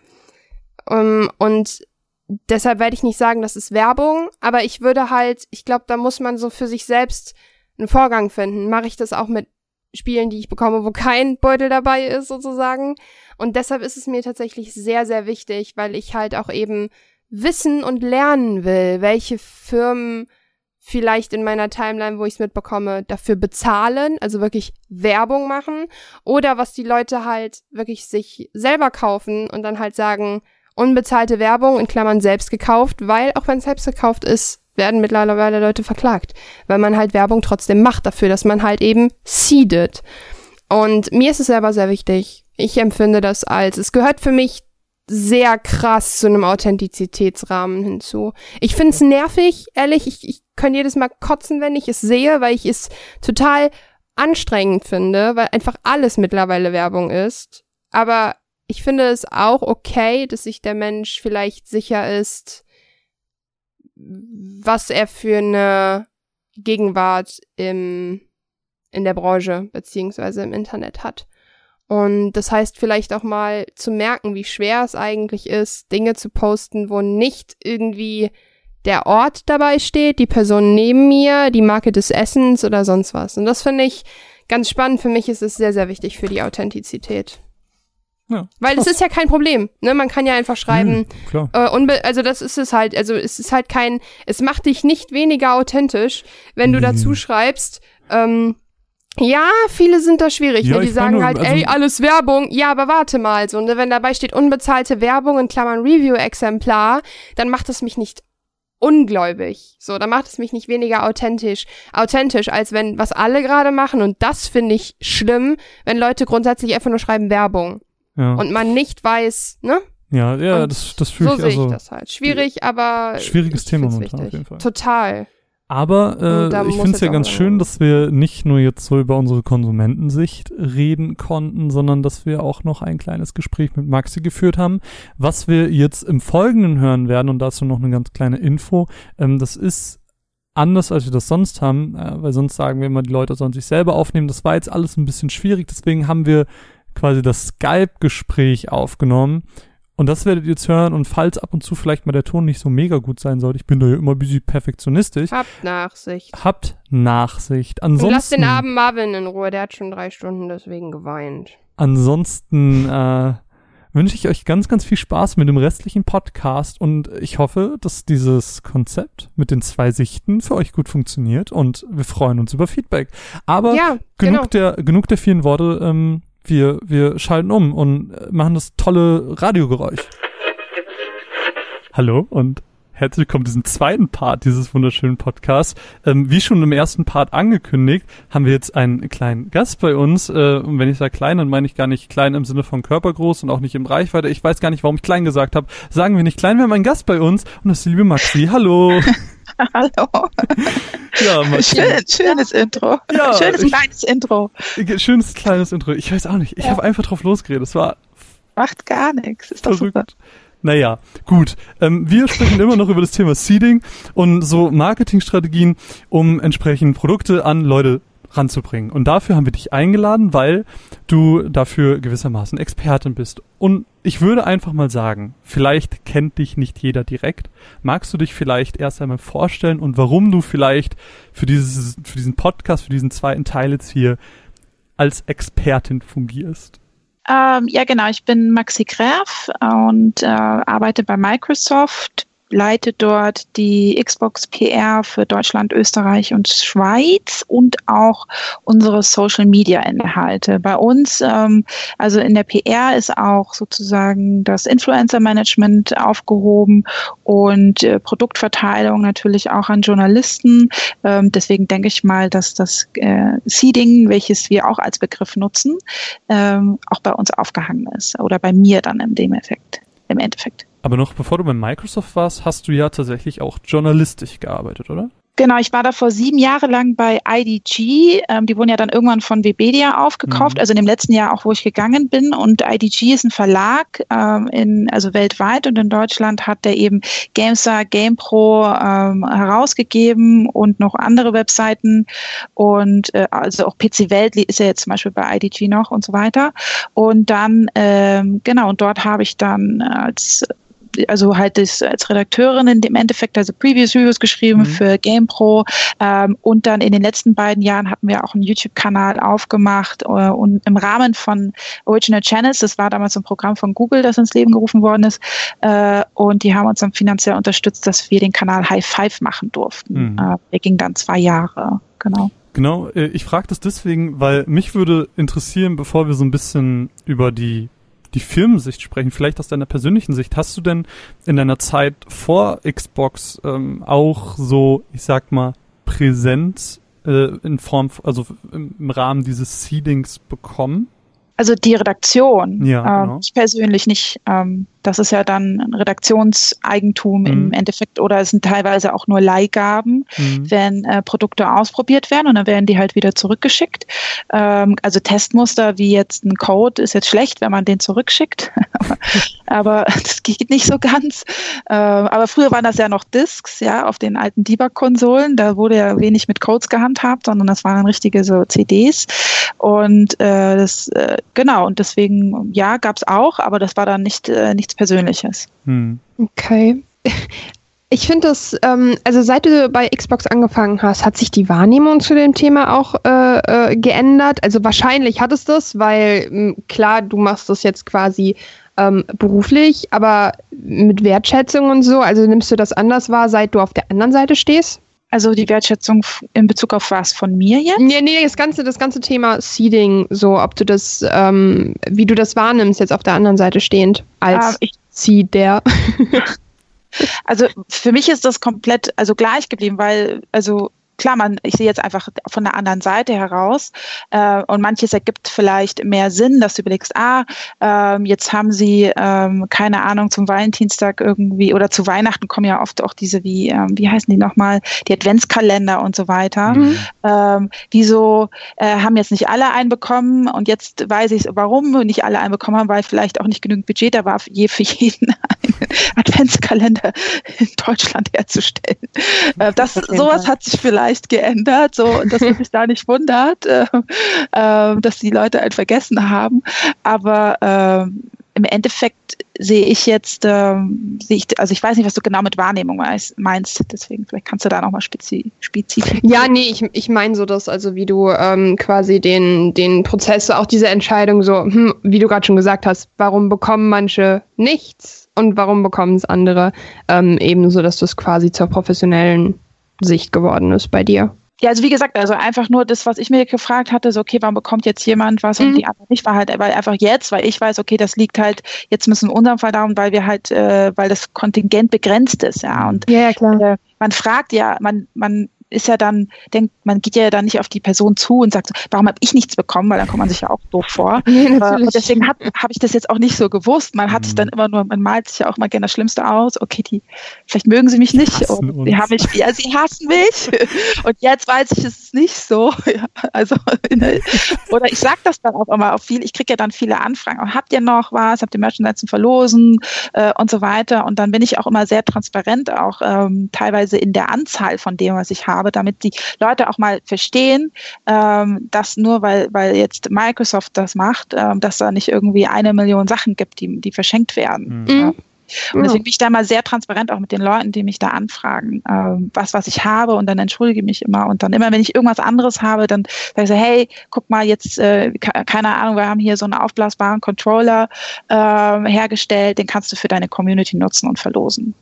Um, ähm, und deshalb werde ich nicht sagen, das ist Werbung, aber ich würde halt, ich glaube, da muss man so für sich selbst einen Vorgang finden. Mache ich das auch mit Spielen, die ich bekomme, wo kein Beutel dabei ist, sozusagen. Und deshalb ist es mir tatsächlich sehr, sehr wichtig, weil ich halt auch eben wissen und lernen will, welche Firmen vielleicht in meiner Timeline, wo ich es mitbekomme, dafür bezahlen, also wirklich Werbung machen, oder was die Leute halt wirklich sich selber kaufen und dann halt sagen, unbezahlte Werbung in Klammern selbst gekauft, weil auch wenn es selbst gekauft ist, werden mittlerweile Leute verklagt, weil man halt Werbung trotzdem macht dafür, dass man halt eben seedet. Und mir ist es selber sehr wichtig. Ich empfinde das als, es gehört für mich sehr krass zu einem Authentizitätsrahmen hinzu. Ich finde es nervig, ehrlich. Ich, ich kann jedes Mal kotzen, wenn ich es sehe, weil ich es total anstrengend finde, weil einfach alles mittlerweile Werbung ist. Aber ich finde es auch okay, dass sich der Mensch vielleicht sicher ist, was er für eine Gegenwart im, in der Branche beziehungsweise im Internet hat. Und das heißt vielleicht auch mal zu merken, wie schwer es eigentlich ist, Dinge zu posten, wo nicht irgendwie der Ort dabei steht, die Person neben mir, die Marke des Essens oder sonst was. Und das finde ich ganz spannend. Für mich ist es sehr, sehr wichtig für die Authentizität. Ja, Weil es ist ja kein Problem. Ne? Man kann ja einfach schreiben. Mhm, äh, also das ist es halt. Also es ist halt kein. Es macht dich nicht weniger authentisch, wenn du mhm. dazu schreibst. Ähm, ja, viele sind da schwierig. Ja, ne? Die sagen halt, also ey, alles Werbung. Ja, aber warte mal. So, ne? Wenn dabei steht unbezahlte Werbung in Klammern Review-Exemplar, dann macht es mich nicht ungläubig. So, dann macht es mich nicht weniger authentisch, authentisch, als wenn, was alle gerade machen. Und das finde ich schlimm, wenn Leute grundsätzlich einfach nur schreiben Werbung. Ja. Und man nicht weiß, ne? Ja, ja, das, das fühle so ich. So sehe also, ich das halt. Schwierig, aber. Schwieriges Thema momentan auf jeden Fall. Total. Aber äh, ich finde es ja ganz schön, dass wir nicht nur jetzt so über unsere Konsumentensicht reden konnten, sondern dass wir auch noch ein kleines Gespräch mit Maxi geführt haben. Was wir jetzt im Folgenden hören werden, und dazu noch eine ganz kleine Info, ähm, das ist anders, als wir das sonst haben, äh, weil sonst sagen wir immer, die Leute sollen sich selber aufnehmen. Das war jetzt alles ein bisschen schwierig, deswegen haben wir quasi das Skype-Gespräch aufgenommen und das werdet ihr jetzt hören. Und falls ab und zu vielleicht mal der Ton nicht so mega gut sein sollte, ich bin da ja immer ein bisschen perfektionistisch. Habt Nachsicht. Habt Nachsicht. Ansonsten. Und lasst den armen Marvin in Ruhe, der hat schon drei Stunden deswegen geweint. Ansonsten äh, wünsche ich euch ganz, ganz viel Spaß mit dem restlichen Podcast und ich hoffe, dass dieses Konzept mit den zwei Sichten für euch gut funktioniert und wir freuen uns über Feedback. Aber ja, genug, genau. der, genug der vielen Worte. Ähm, wir, wir schalten um und machen das tolle Radiogeräusch. Hallo und herzlich willkommen zu diesem zweiten Part dieses wunderschönen Podcasts. Ähm, wie schon im ersten Part angekündigt, haben wir jetzt einen kleinen Gast bei uns. Äh, und wenn ich sage klein, dann meine ich gar nicht klein im Sinne von körpergroß und auch nicht im Reichweite. Ich weiß gar nicht, warum ich klein gesagt habe. Sagen wir nicht klein, wir haben einen Gast bei uns und das ist die liebe Maxi. Hallo. Hallo. Ja, Maxi. Schön, schönes. Intro. Ja, schönes ich, kleines Intro. Schönes kleines Intro. Ich weiß auch nicht. Ich ja. habe einfach drauf losgeredet. Es war Macht gar nichts. Ist doch verrückt. Super. Naja, gut. Ähm, wir sprechen immer noch über das Thema Seeding und so Marketingstrategien, um entsprechend Produkte an Leute ranzubringen. Und dafür haben wir dich eingeladen, weil du dafür gewissermaßen Expertin bist. Und ich würde einfach mal sagen, vielleicht kennt dich nicht jeder direkt. Magst du dich vielleicht erst einmal vorstellen und warum du vielleicht für dieses, für diesen Podcast, für diesen zweiten Teil jetzt hier als Expertin fungierst? Ähm, ja, genau. Ich bin Maxi Graf und äh, arbeite bei Microsoft leite dort die Xbox PR für Deutschland, Österreich und Schweiz und auch unsere Social Media Inhalte. Bei uns, ähm, also in der PR ist auch sozusagen das Influencer Management aufgehoben und äh, Produktverteilung natürlich auch an Journalisten. Ähm, deswegen denke ich mal, dass das äh, Seeding, welches wir auch als Begriff nutzen, ähm, auch bei uns aufgehangen ist oder bei mir dann in dem Effekt, im Endeffekt. Aber noch bevor du bei Microsoft warst, hast du ja tatsächlich auch journalistisch gearbeitet, oder? Genau, ich war da vor sieben Jahre lang bei IDG. Ähm, die wurden ja dann irgendwann von Webedia aufgekauft, mhm. also in dem letzten Jahr auch, wo ich gegangen bin. Und IDG ist ein Verlag, ähm, in, also weltweit und in Deutschland hat der eben GameStar, GamePro ähm, herausgegeben und noch andere Webseiten. Und äh, also auch PC Welt ist ja jetzt zum Beispiel bei IDG noch und so weiter. Und dann, ähm, genau, und dort habe ich dann als also halt das, als Redakteurin in dem Endeffekt, also Previous Reviews geschrieben mhm. für GamePro ähm, und dann in den letzten beiden Jahren hatten wir auch einen YouTube-Kanal aufgemacht äh, und im Rahmen von Original Channels, das war damals ein Programm von Google, das ins Leben gerufen worden ist äh, und die haben uns dann finanziell unterstützt, dass wir den Kanal High Five machen durften. Mhm. Äh, der ging dann zwei Jahre, genau. Genau, äh, ich frage das deswegen, weil mich würde interessieren, bevor wir so ein bisschen über die die Firmensicht sprechen, vielleicht aus deiner persönlichen Sicht. Hast du denn in deiner Zeit vor Xbox ähm, auch so, ich sag mal, Präsenz äh, in Form, also im Rahmen dieses Seedings bekommen? Also die Redaktion. Ja, genau. äh, ich persönlich nicht. Ähm, das ist ja dann ein Redaktionseigentum mhm. im Endeffekt oder es sind teilweise auch nur Leihgaben, mhm. wenn äh, Produkte ausprobiert werden und dann werden die halt wieder zurückgeschickt. Ähm, also Testmuster wie jetzt ein Code ist jetzt schlecht, wenn man den zurückschickt, aber das geht nicht so ganz. Äh, aber früher waren das ja noch Disks, ja, auf den alten Debug-Konsolen. Da wurde ja wenig mit Codes gehandhabt, sondern das waren richtige so CDs. Und äh, das, äh, genau, und deswegen, ja, gab es auch, aber das war dann nicht, äh, nichts Persönliches. Hm. Okay. Ich finde das, ähm, also seit du bei Xbox angefangen hast, hat sich die Wahrnehmung zu dem Thema auch äh, äh, geändert. Also wahrscheinlich hat es das, weil mh, klar, du machst das jetzt quasi ähm, beruflich, aber mit Wertschätzung und so, also nimmst du das anders wahr, seit du auf der anderen Seite stehst? Also die Wertschätzung in Bezug auf was von mir jetzt? Nee, nee, das ganze, das ganze Thema Seeding, so ob du das, ähm, wie du das wahrnimmst, jetzt auf der anderen Seite stehend, als äh, Seeder. also für mich ist das komplett also gleich geblieben, weil also klar, man, ich sehe jetzt einfach von der anderen Seite heraus äh, und manches ergibt vielleicht mehr Sinn, dass du überlegst, ah, ähm, jetzt haben sie, ähm, keine Ahnung, zum Valentinstag irgendwie oder zu Weihnachten kommen ja oft auch diese, wie, ähm, wie heißen die nochmal, die Adventskalender und so weiter. Mhm. Ähm, wieso äh, haben jetzt nicht alle einbekommen und jetzt weiß ich, warum nicht alle einbekommen haben, weil vielleicht auch nicht genügend Budget da war, je für jeden einen Adventskalender in Deutschland herzustellen. Äh, das, sowas hat sich vielleicht leicht geändert, so dass man sich da nicht wundert, äh, äh, dass die Leute einen vergessen haben. Aber äh, im Endeffekt sehe ich jetzt, ähm, sehe ich, also ich weiß nicht, was du genau mit Wahrnehmung meinst, deswegen vielleicht kannst du da nochmal spezi spezifisch. Ja, nee, ich, ich meine so das, also wie du ähm, quasi den, den Prozess, auch diese Entscheidung so, hm, wie du gerade schon gesagt hast, warum bekommen manche nichts und warum bekommen es andere, ähm, ebenso, dass du es quasi zur professionellen Sicht geworden ist bei dir? Ja, also wie gesagt, also einfach nur das, was ich mir gefragt hatte, so okay, warum bekommt jetzt jemand was mhm. und die andere nicht, war halt weil einfach jetzt, weil ich weiß, okay, das liegt halt, jetzt müssen wir unserem Fall darum, weil wir halt, äh, weil das Kontingent begrenzt ist, ja. Und ja, ja klar. Äh, man fragt ja, man, man ist ja dann, denkt, man geht ja dann nicht auf die Person zu und sagt, so, warum habe ich nichts bekommen, weil dann kommt man sich ja auch doof vor. Nee, äh, und deswegen habe hab ich das jetzt auch nicht so gewusst. Man hat sich dann mhm. immer nur, man malt sich ja auch mal gerne das Schlimmste aus. Okay, die, vielleicht mögen sie mich nicht. Und die haben mich, ja, sie hassen mich. Und jetzt weiß ich, es ist nicht so. Ja, also, oder ich sage das dann auch immer auf viel, ich kriege ja dann viele Anfragen. Habt ihr noch was? Habt ihr Merchandise zum Verlosen? Äh, und so weiter. Und dann bin ich auch immer sehr transparent, auch ähm, teilweise in der Anzahl von dem, was ich habe, damit die Leute auch mal verstehen, ähm, dass nur weil, weil jetzt Microsoft das macht, ähm, dass da nicht irgendwie eine Million Sachen gibt, die, die verschenkt werden. Mhm. Und deswegen bin ich da mal sehr transparent auch mit den Leuten, die mich da anfragen, ähm, was, was ich habe und dann entschuldige ich mich immer. Und dann immer, wenn ich irgendwas anderes habe, dann sage ich so, hey, guck mal, jetzt, äh, keine Ahnung, wir haben hier so einen aufblasbaren Controller äh, hergestellt, den kannst du für deine Community nutzen und verlosen.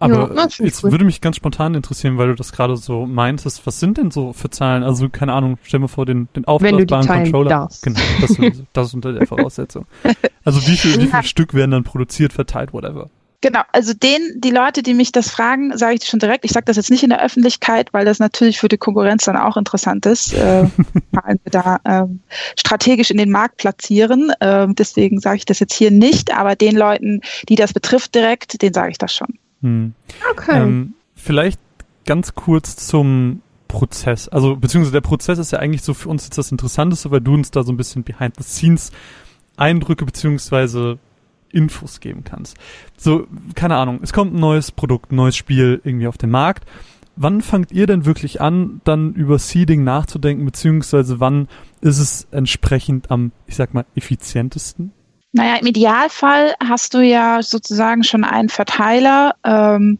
Aber ja, jetzt cool. würde mich ganz spontan interessieren, weil du das gerade so meintest, was sind denn so für Zahlen? Also, keine Ahnung, stell mir vor, den, den aufblasbaren Controller. Darfst. Genau, das, das ist unter der Voraussetzung. Also wie viel, wie viel Stück werden dann produziert, verteilt, whatever? Genau, also den, die Leute, die mich das fragen, sage ich schon direkt. Ich sage das jetzt nicht in der Öffentlichkeit, weil das natürlich für die Konkurrenz dann auch interessant ist, äh, weil wir da ähm, strategisch in den Markt platzieren. Ähm, deswegen sage ich das jetzt hier nicht, aber den Leuten, die das betrifft direkt, den sage ich das schon. Hm. Okay. Ähm, vielleicht ganz kurz zum Prozess. Also, beziehungsweise der Prozess ist ja eigentlich so für uns jetzt das Interessanteste, weil du uns da so ein bisschen behind the scenes Eindrücke beziehungsweise Infos geben kannst. So, keine Ahnung, es kommt ein neues Produkt, ein neues Spiel irgendwie auf den Markt. Wann fangt ihr denn wirklich an, dann über Seeding nachzudenken, beziehungsweise wann ist es entsprechend am, ich sag mal, effizientesten? Naja, im Idealfall hast du ja sozusagen schon einen Verteiler, ähm,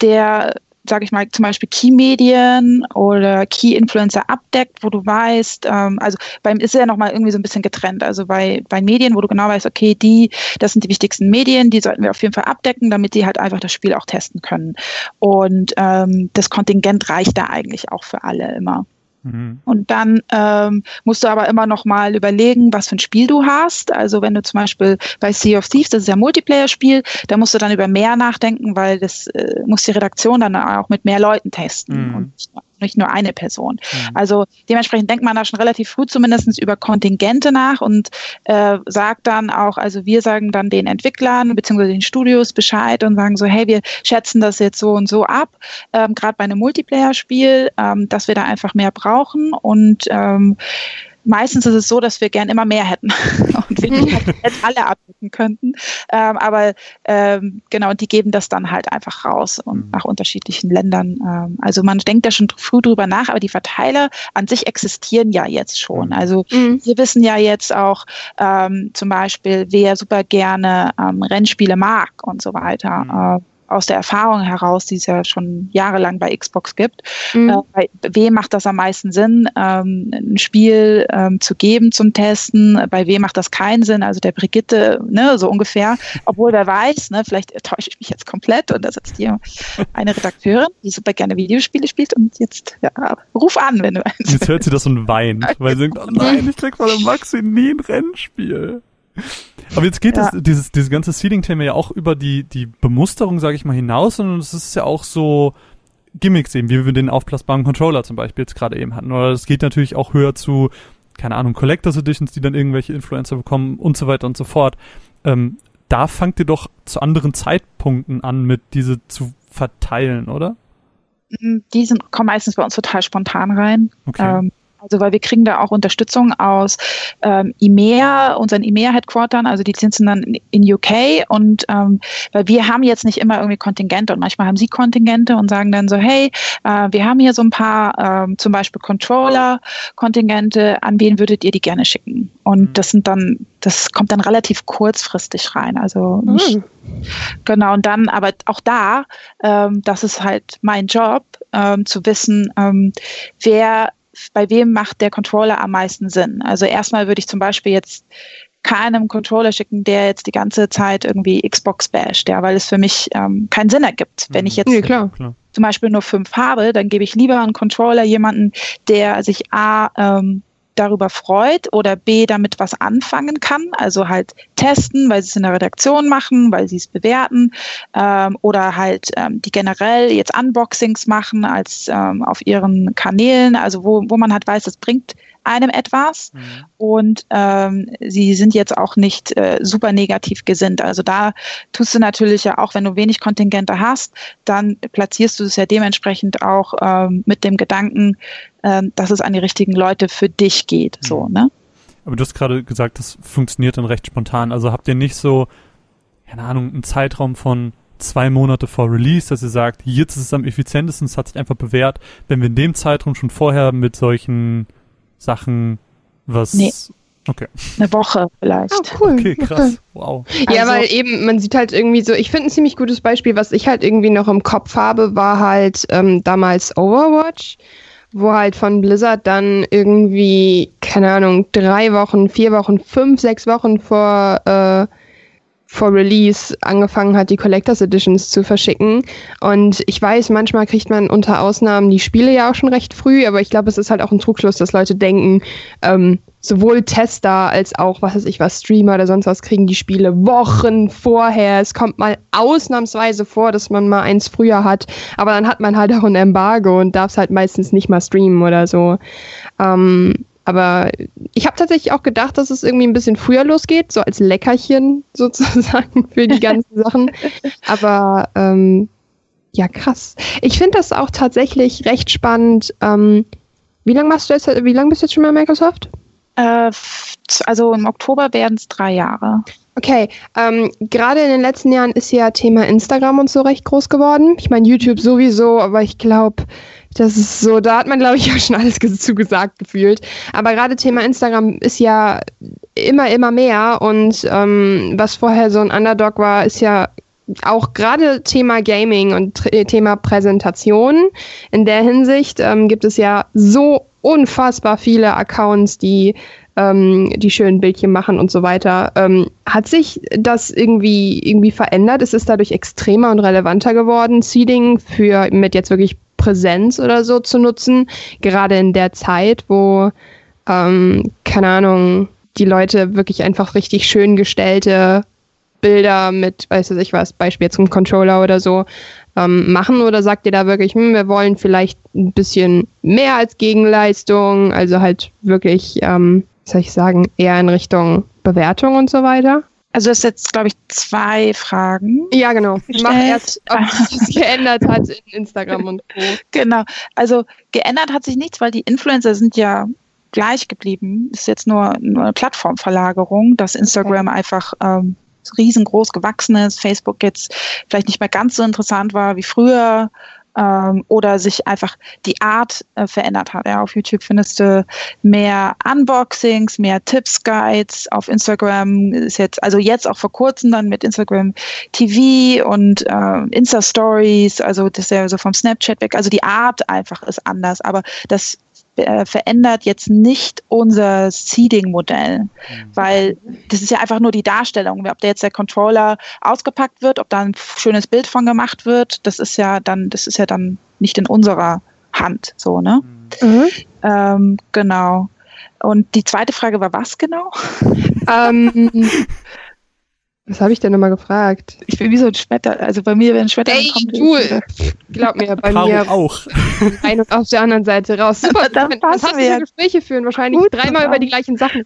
der sage ich mal, zum Beispiel Key-Medien oder Key-Influencer abdeckt, wo du weißt, ähm, also beim ist ja nochmal irgendwie so ein bisschen getrennt. Also bei, bei Medien, wo du genau weißt, okay, die, das sind die wichtigsten Medien, die sollten wir auf jeden Fall abdecken, damit die halt einfach das Spiel auch testen können. Und ähm, das Kontingent reicht da eigentlich auch für alle immer. Mhm. Und dann ähm, musst du aber immer noch mal überlegen, was für ein Spiel du hast. Also wenn du zum Beispiel bei Sea of Thieves, das ist ja ein Multiplayer-Spiel, da musst du dann über mehr nachdenken, weil das äh, muss die Redaktion dann auch mit mehr Leuten testen. Mhm. Und nicht nur eine Person. Mhm. Also dementsprechend denkt man da schon relativ früh zumindest über Kontingente nach und äh, sagt dann auch, also wir sagen dann den Entwicklern bzw. den Studios Bescheid und sagen so, hey, wir schätzen das jetzt so und so ab, ähm, gerade bei einem Multiplayer-Spiel, ähm, dass wir da einfach mehr brauchen und ähm, meistens ist es so, dass wir gern immer mehr hätten und wir die halt alle abdecken könnten. Ähm, aber ähm, genau, die geben das dann halt einfach raus und mhm. nach unterschiedlichen Ländern. Ähm, also man denkt da schon früh drüber nach, aber die Verteiler an sich existieren ja jetzt schon. Mhm. Also mhm. wir wissen ja jetzt auch ähm, zum Beispiel, wer super gerne ähm, Rennspiele mag und so weiter. Mhm. Äh, aus der Erfahrung heraus, die es ja schon jahrelang bei Xbox gibt, mhm. äh, bei wem macht das am meisten Sinn, ähm, ein Spiel ähm, zu geben zum Testen, bei wem macht das keinen Sinn, also der Brigitte, ne, so ungefähr, obwohl wer weiß, ne, vielleicht täusche ich mich jetzt komplett und da sitzt hier eine Redakteurin, die super gerne Videospiele spielt und jetzt, ja, ruf an, wenn du eins Jetzt hört sie das und weint, weil sie denkt, oh nein, ich krieg von der Maxi nie ein Rennspiel. Aber jetzt geht ja. das, dieses, dieses ganze Seeding-Thema ja auch über die, die Bemusterung, sage ich mal, hinaus und es ist ja auch so Gimmicks eben, wie wir den aufblasbaren Controller zum Beispiel jetzt gerade eben hatten. Oder es geht natürlich auch höher zu, keine Ahnung, Collectors Editions, die dann irgendwelche Influencer bekommen und so weiter und so fort. Ähm, da fangt ihr doch zu anderen Zeitpunkten an, mit diese zu verteilen, oder? Die sind, kommen meistens bei uns total spontan rein. Okay. Ähm, also weil wir kriegen da auch Unterstützung aus ähm, EMEA, unseren EMEA-Headquartern, also die sitzen dann in UK und ähm, weil wir haben jetzt nicht immer irgendwie Kontingente und manchmal haben sie Kontingente und sagen dann so, hey, äh, wir haben hier so ein paar ähm, zum Beispiel Controller-Kontingente, an wen würdet ihr die gerne schicken? Und mhm. das sind dann, das kommt dann relativ kurzfristig rein. Also mhm. genau, und dann, aber auch da, ähm, das ist halt mein Job, ähm, zu wissen, ähm, wer bei wem macht der Controller am meisten Sinn? Also erstmal würde ich zum Beispiel jetzt keinem Controller schicken, der jetzt die ganze Zeit irgendwie Xbox basht, ja, weil es für mich ähm, keinen Sinn ergibt. Wenn ich mhm. jetzt ja, zum Beispiel nur fünf habe, dann gebe ich lieber einen Controller jemanden, der sich A, ähm, darüber freut oder B damit was anfangen kann, also halt testen, weil sie es in der Redaktion machen, weil sie es bewerten ähm, oder halt ähm, die generell jetzt Unboxings machen als ähm, auf ihren Kanälen, also wo, wo man halt weiß, das bringt einem etwas. Mhm. Und ähm, sie sind jetzt auch nicht äh, super negativ gesinnt. Also da tust du natürlich ja auch, wenn du wenig Kontingente hast, dann platzierst du es ja dementsprechend auch ähm, mit dem Gedanken, ähm, dass es an die richtigen Leute für dich geht. Mhm. So, ne? Aber du hast gerade gesagt, das funktioniert dann recht spontan. Also habt ihr nicht so, keine Ahnung, einen Zeitraum von zwei Monate vor Release, dass ihr sagt, jetzt ist es am effizientesten, es hat sich einfach bewährt, wenn wir in dem Zeitraum schon vorher mit solchen Sachen was. Nee. Okay. Eine Woche vielleicht. Oh, cool. Okay, krass. Wow. Ja, also, weil eben, man sieht halt irgendwie so, ich finde ein ziemlich gutes Beispiel, was ich halt irgendwie noch im Kopf habe, war halt ähm, damals Overwatch, wo halt von Blizzard dann irgendwie, keine Ahnung, drei Wochen, vier Wochen, fünf, sechs Wochen vor äh, vor Release angefangen hat, die Collectors Editions zu verschicken. Und ich weiß, manchmal kriegt man unter Ausnahmen die Spiele ja auch schon recht früh, aber ich glaube, es ist halt auch ein Trugschluss, dass Leute denken, ähm, sowohl Tester als auch, was weiß ich was, Streamer oder sonst was kriegen die Spiele Wochen vorher. Es kommt mal ausnahmsweise vor, dass man mal eins früher hat, aber dann hat man halt auch ein Embargo und darf es halt meistens nicht mal streamen oder so. Ähm, aber ich habe tatsächlich auch gedacht, dass es irgendwie ein bisschen früher losgeht, so als Leckerchen sozusagen für die ganzen Sachen. Aber ähm, ja, krass. Ich finde das auch tatsächlich recht spannend. Ähm, wie lange machst du jetzt, wie lange bist du jetzt schon bei Microsoft? Äh, also im Oktober werden es drei Jahre. Okay, ähm, gerade in den letzten Jahren ist ja Thema Instagram und so recht groß geworden. Ich meine, YouTube sowieso, aber ich glaube, das ist so, da hat man, glaube ich, auch schon alles zugesagt gefühlt. Aber gerade Thema Instagram ist ja immer, immer mehr. Und ähm, was vorher so ein Underdog war, ist ja auch gerade Thema Gaming und Thema Präsentation. In der Hinsicht ähm, gibt es ja so unfassbar viele Accounts, die ähm, die schönen Bildchen machen und so weiter. Ähm, hat sich das irgendwie irgendwie verändert? Ist es dadurch extremer und relevanter geworden, Seeding für mit jetzt wirklich Präsenz oder so zu nutzen, gerade in der Zeit, wo, ähm, keine Ahnung, die Leute wirklich einfach richtig schön gestellte Bilder mit, weiß ich was, Beispiel zum Controller oder so, ähm, machen? Oder sagt ihr da wirklich, hm, wir wollen vielleicht ein bisschen mehr als Gegenleistung, also halt wirklich, ähm, soll ich sagen, eher in Richtung Bewertung und so weiter? Also das ist jetzt, glaube ich, zwei Fragen. Ja, genau. Ich Mach erst, ob sich geändert hat in Instagram und Co. Genau. Also geändert hat sich nichts, weil die Influencer sind ja gleich geblieben. Ist jetzt nur, nur eine Plattformverlagerung, dass Instagram okay. einfach ähm, riesengroß gewachsen ist, Facebook jetzt vielleicht nicht mehr ganz so interessant war wie früher ähm, oder sich einfach die Art äh, verändert hat. Ja, auf YouTube findest du mehr Unboxings, mehr Tipps, Guides. Auf Instagram ist jetzt, also jetzt auch vor kurzem dann mit Instagram TV und äh, Insta Stories, also das ist ja so vom Snapchat weg. Also die Art einfach ist anders, aber das äh, verändert jetzt nicht unser Seeding-Modell, mhm. weil das ist ja einfach nur die Darstellung. Ob der jetzt der Controller ausgepackt wird, ob da ein schönes Bild von gemacht wird, das ist ja dann, das ist ja dann nicht in unserer Hand, so ne? Mhm. Ähm, genau. Und die zweite Frage war was genau? Ähm, Was habe ich denn nochmal gefragt? Ich bin wie so ein Schmetter. Also bei mir, wenn ein Schmetter Ey, kommt. Du, glaub mir, bei Karo mir auch. ein und auf der anderen Seite raus. Super, dann fantastische Gespräche führen, wahrscheinlich Gut, dreimal über die gleichen Sachen.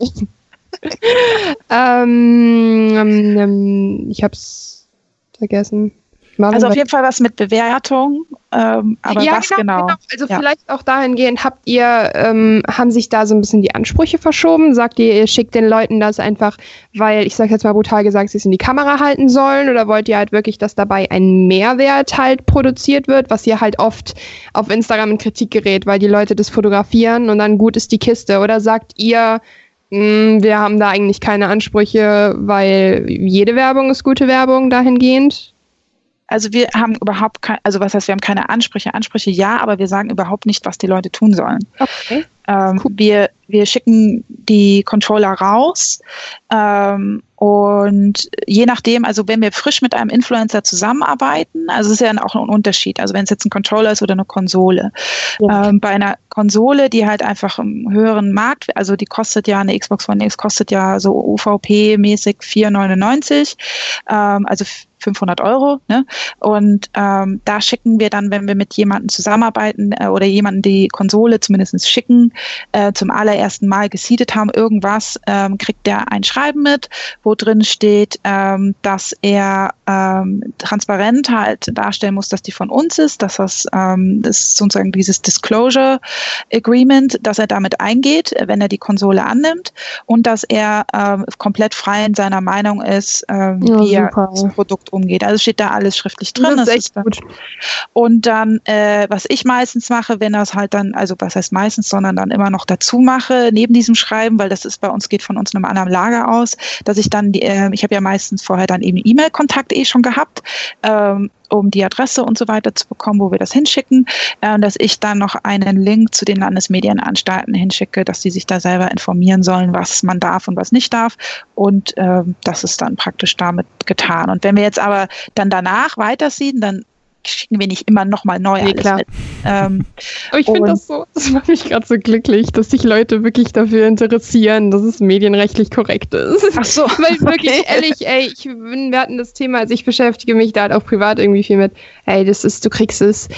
ähm, ähm, ähm, ich hab's vergessen. Machen also auf jeden Fall was mit Bewertung, ähm, aber ja, was genau? genau. Also ja. vielleicht auch dahingehend, habt ihr, ähm, haben sich da so ein bisschen die Ansprüche verschoben? Sagt ihr, ihr schickt den Leuten das einfach, weil, ich sag jetzt mal brutal gesagt, sie es in die Kamera halten sollen oder wollt ihr halt wirklich, dass dabei ein Mehrwert halt produziert wird, was ihr halt oft auf Instagram in Kritik gerät, weil die Leute das fotografieren und dann gut ist die Kiste? Oder sagt ihr, hm, wir haben da eigentlich keine Ansprüche, weil jede Werbung ist gute Werbung dahingehend? Also wir haben überhaupt kein, also was heißt, wir haben keine Ansprüche. Ansprüche ja, aber wir sagen überhaupt nicht, was die Leute tun sollen. Okay. Ähm, cool. Wir wir schicken die Controller raus ähm, und je nachdem, also wenn wir frisch mit einem Influencer zusammenarbeiten, also es ist ja auch ein Unterschied, also wenn es jetzt ein Controller ist oder eine Konsole. Ja. Ähm, bei einer Konsole, die halt einfach im höheren Markt, also die kostet ja, eine Xbox One X kostet ja so UVP-mäßig 4,99, ähm, also 500 Euro. Ne? Und ähm, da schicken wir dann, wenn wir mit jemandem zusammenarbeiten äh, oder jemanden die Konsole zumindest schicken, äh, zum allerersten Mal gesiedet haben, irgendwas, ähm, kriegt der ein Schreiben mit, wo drin steht, ähm, dass er ähm, transparent halt darstellen muss, dass die von uns ist, dass das, ähm, das ist sozusagen dieses Disclosure Agreement, dass er damit eingeht, wenn er die Konsole annimmt und dass er ähm, komplett frei in seiner Meinung ist, ähm, ja, wie super. er das Produkt umgeht. Also steht da alles schriftlich drin. Das ist echt das ist gut. Und dann, äh, was ich meistens mache, wenn das halt dann, also was heißt meistens, sondern dann immer noch dazu mache, neben diesem Schreiben, weil das ist bei uns, geht von uns einem anderen Lager aus, dass ich dann, die, äh, ich habe ja meistens vorher dann eben E-Mail-Kontakt eh schon gehabt, ähm, um die Adresse und so weiter zu bekommen, wo wir das hinschicken, äh, dass ich dann noch einen Link zu den Landesmedienanstalten hinschicke, dass sie sich da selber informieren sollen, was man darf und was nicht darf. Und äh, das ist dann praktisch damit getan. Und wenn wir jetzt aber dann danach weitersehen, dann schicken wir nicht immer nochmal neu nee, alles klar. mit. Ähm, Aber ich finde das so, das macht mich gerade so glücklich, dass sich Leute wirklich dafür interessieren, dass es medienrechtlich korrekt ist. Ach so. Weil wirklich, ehrlich, ey, ich wir hatten das Thema, also ich beschäftige mich da halt auch privat irgendwie viel mit, ey, das ist, du kriegst es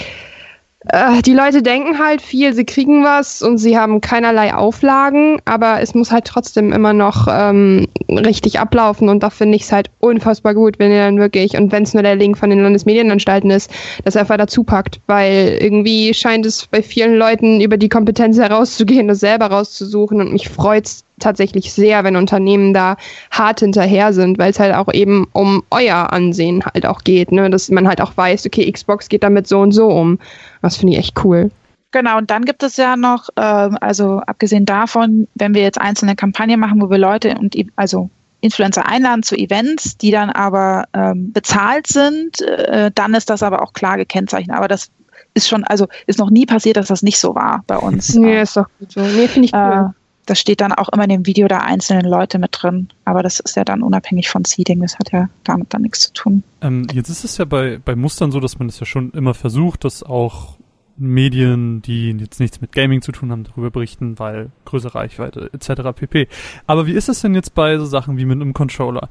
äh, die Leute denken halt viel, sie kriegen was und sie haben keinerlei Auflagen, aber es muss halt trotzdem immer noch ähm, richtig ablaufen und da finde ich es halt unfassbar gut, wenn ihr dann wirklich, und wenn es nur der Link von den Landesmedienanstalten ist, das einfach dazu packt, weil irgendwie scheint es bei vielen Leuten über die Kompetenz herauszugehen, das selber rauszusuchen und mich freut es tatsächlich sehr, wenn Unternehmen da hart hinterher sind, weil es halt auch eben um euer Ansehen halt auch geht, ne? dass man halt auch weiß, okay, Xbox geht damit so und so um. Das finde ich echt cool. Genau, und dann gibt es ja noch, äh, also abgesehen davon, wenn wir jetzt einzelne Kampagnen machen, wo wir Leute und also Influencer einladen zu Events, die dann aber ähm, bezahlt sind, äh, dann ist das aber auch klar gekennzeichnet. Aber das ist schon, also ist noch nie passiert, dass das nicht so war bei uns. Nee, ist doch gut so. Nee, finde ich cool. Äh, das steht dann auch immer in dem Video der einzelnen Leute mit drin. Aber das ist ja dann unabhängig von Seeding. Das hat ja damit dann nichts zu tun. Ähm, jetzt ist es ja bei, bei Mustern so, dass man es das ja schon immer versucht, dass auch Medien, die jetzt nichts mit Gaming zu tun haben, darüber berichten, weil größere Reichweite etc. pp. Aber wie ist es denn jetzt bei so Sachen wie mit einem Controller?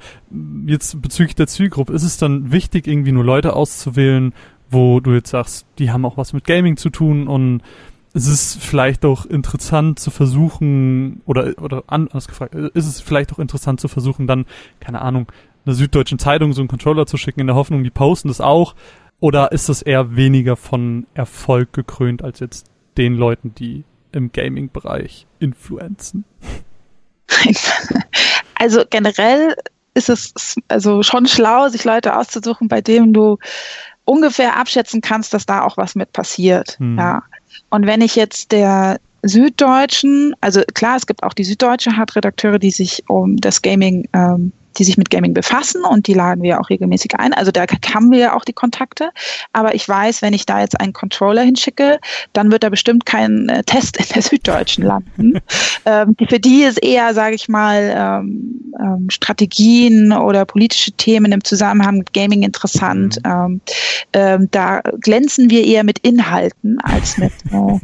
Jetzt bezüglich der Zielgruppe, ist es dann wichtig, irgendwie nur Leute auszuwählen, wo du jetzt sagst, die haben auch was mit Gaming zu tun und es ist vielleicht auch interessant zu versuchen, oder, oder anders gefragt, ist es vielleicht auch interessant zu versuchen, dann, keine Ahnung, einer Süddeutschen Zeitung so einen Controller zu schicken, in der Hoffnung, die posten das auch, oder ist das eher weniger von Erfolg gekrönt als jetzt den Leuten, die im Gaming-Bereich influenzen? Also generell ist es also schon schlau, sich Leute auszusuchen, bei denen du ungefähr abschätzen kannst, dass da auch was mit passiert. Hm. Ja. Und wenn ich jetzt der Süddeutschen, also klar, es gibt auch die Süddeutsche hat Redakteure, die sich um das Gaming ähm, die sich mit Gaming befassen und die laden wir auch regelmäßig ein. Also da haben wir ja auch die Kontakte. Aber ich weiß, wenn ich da jetzt einen Controller hinschicke, dann wird da bestimmt kein äh, Test in der Süddeutschen landen. ähm, für die ist eher, sage ich mal, ähm, ähm, Strategien oder politische Themen im Zusammenhang mit Gaming interessant. Mhm. Ähm, ähm, da glänzen wir eher mit Inhalten als mit äh,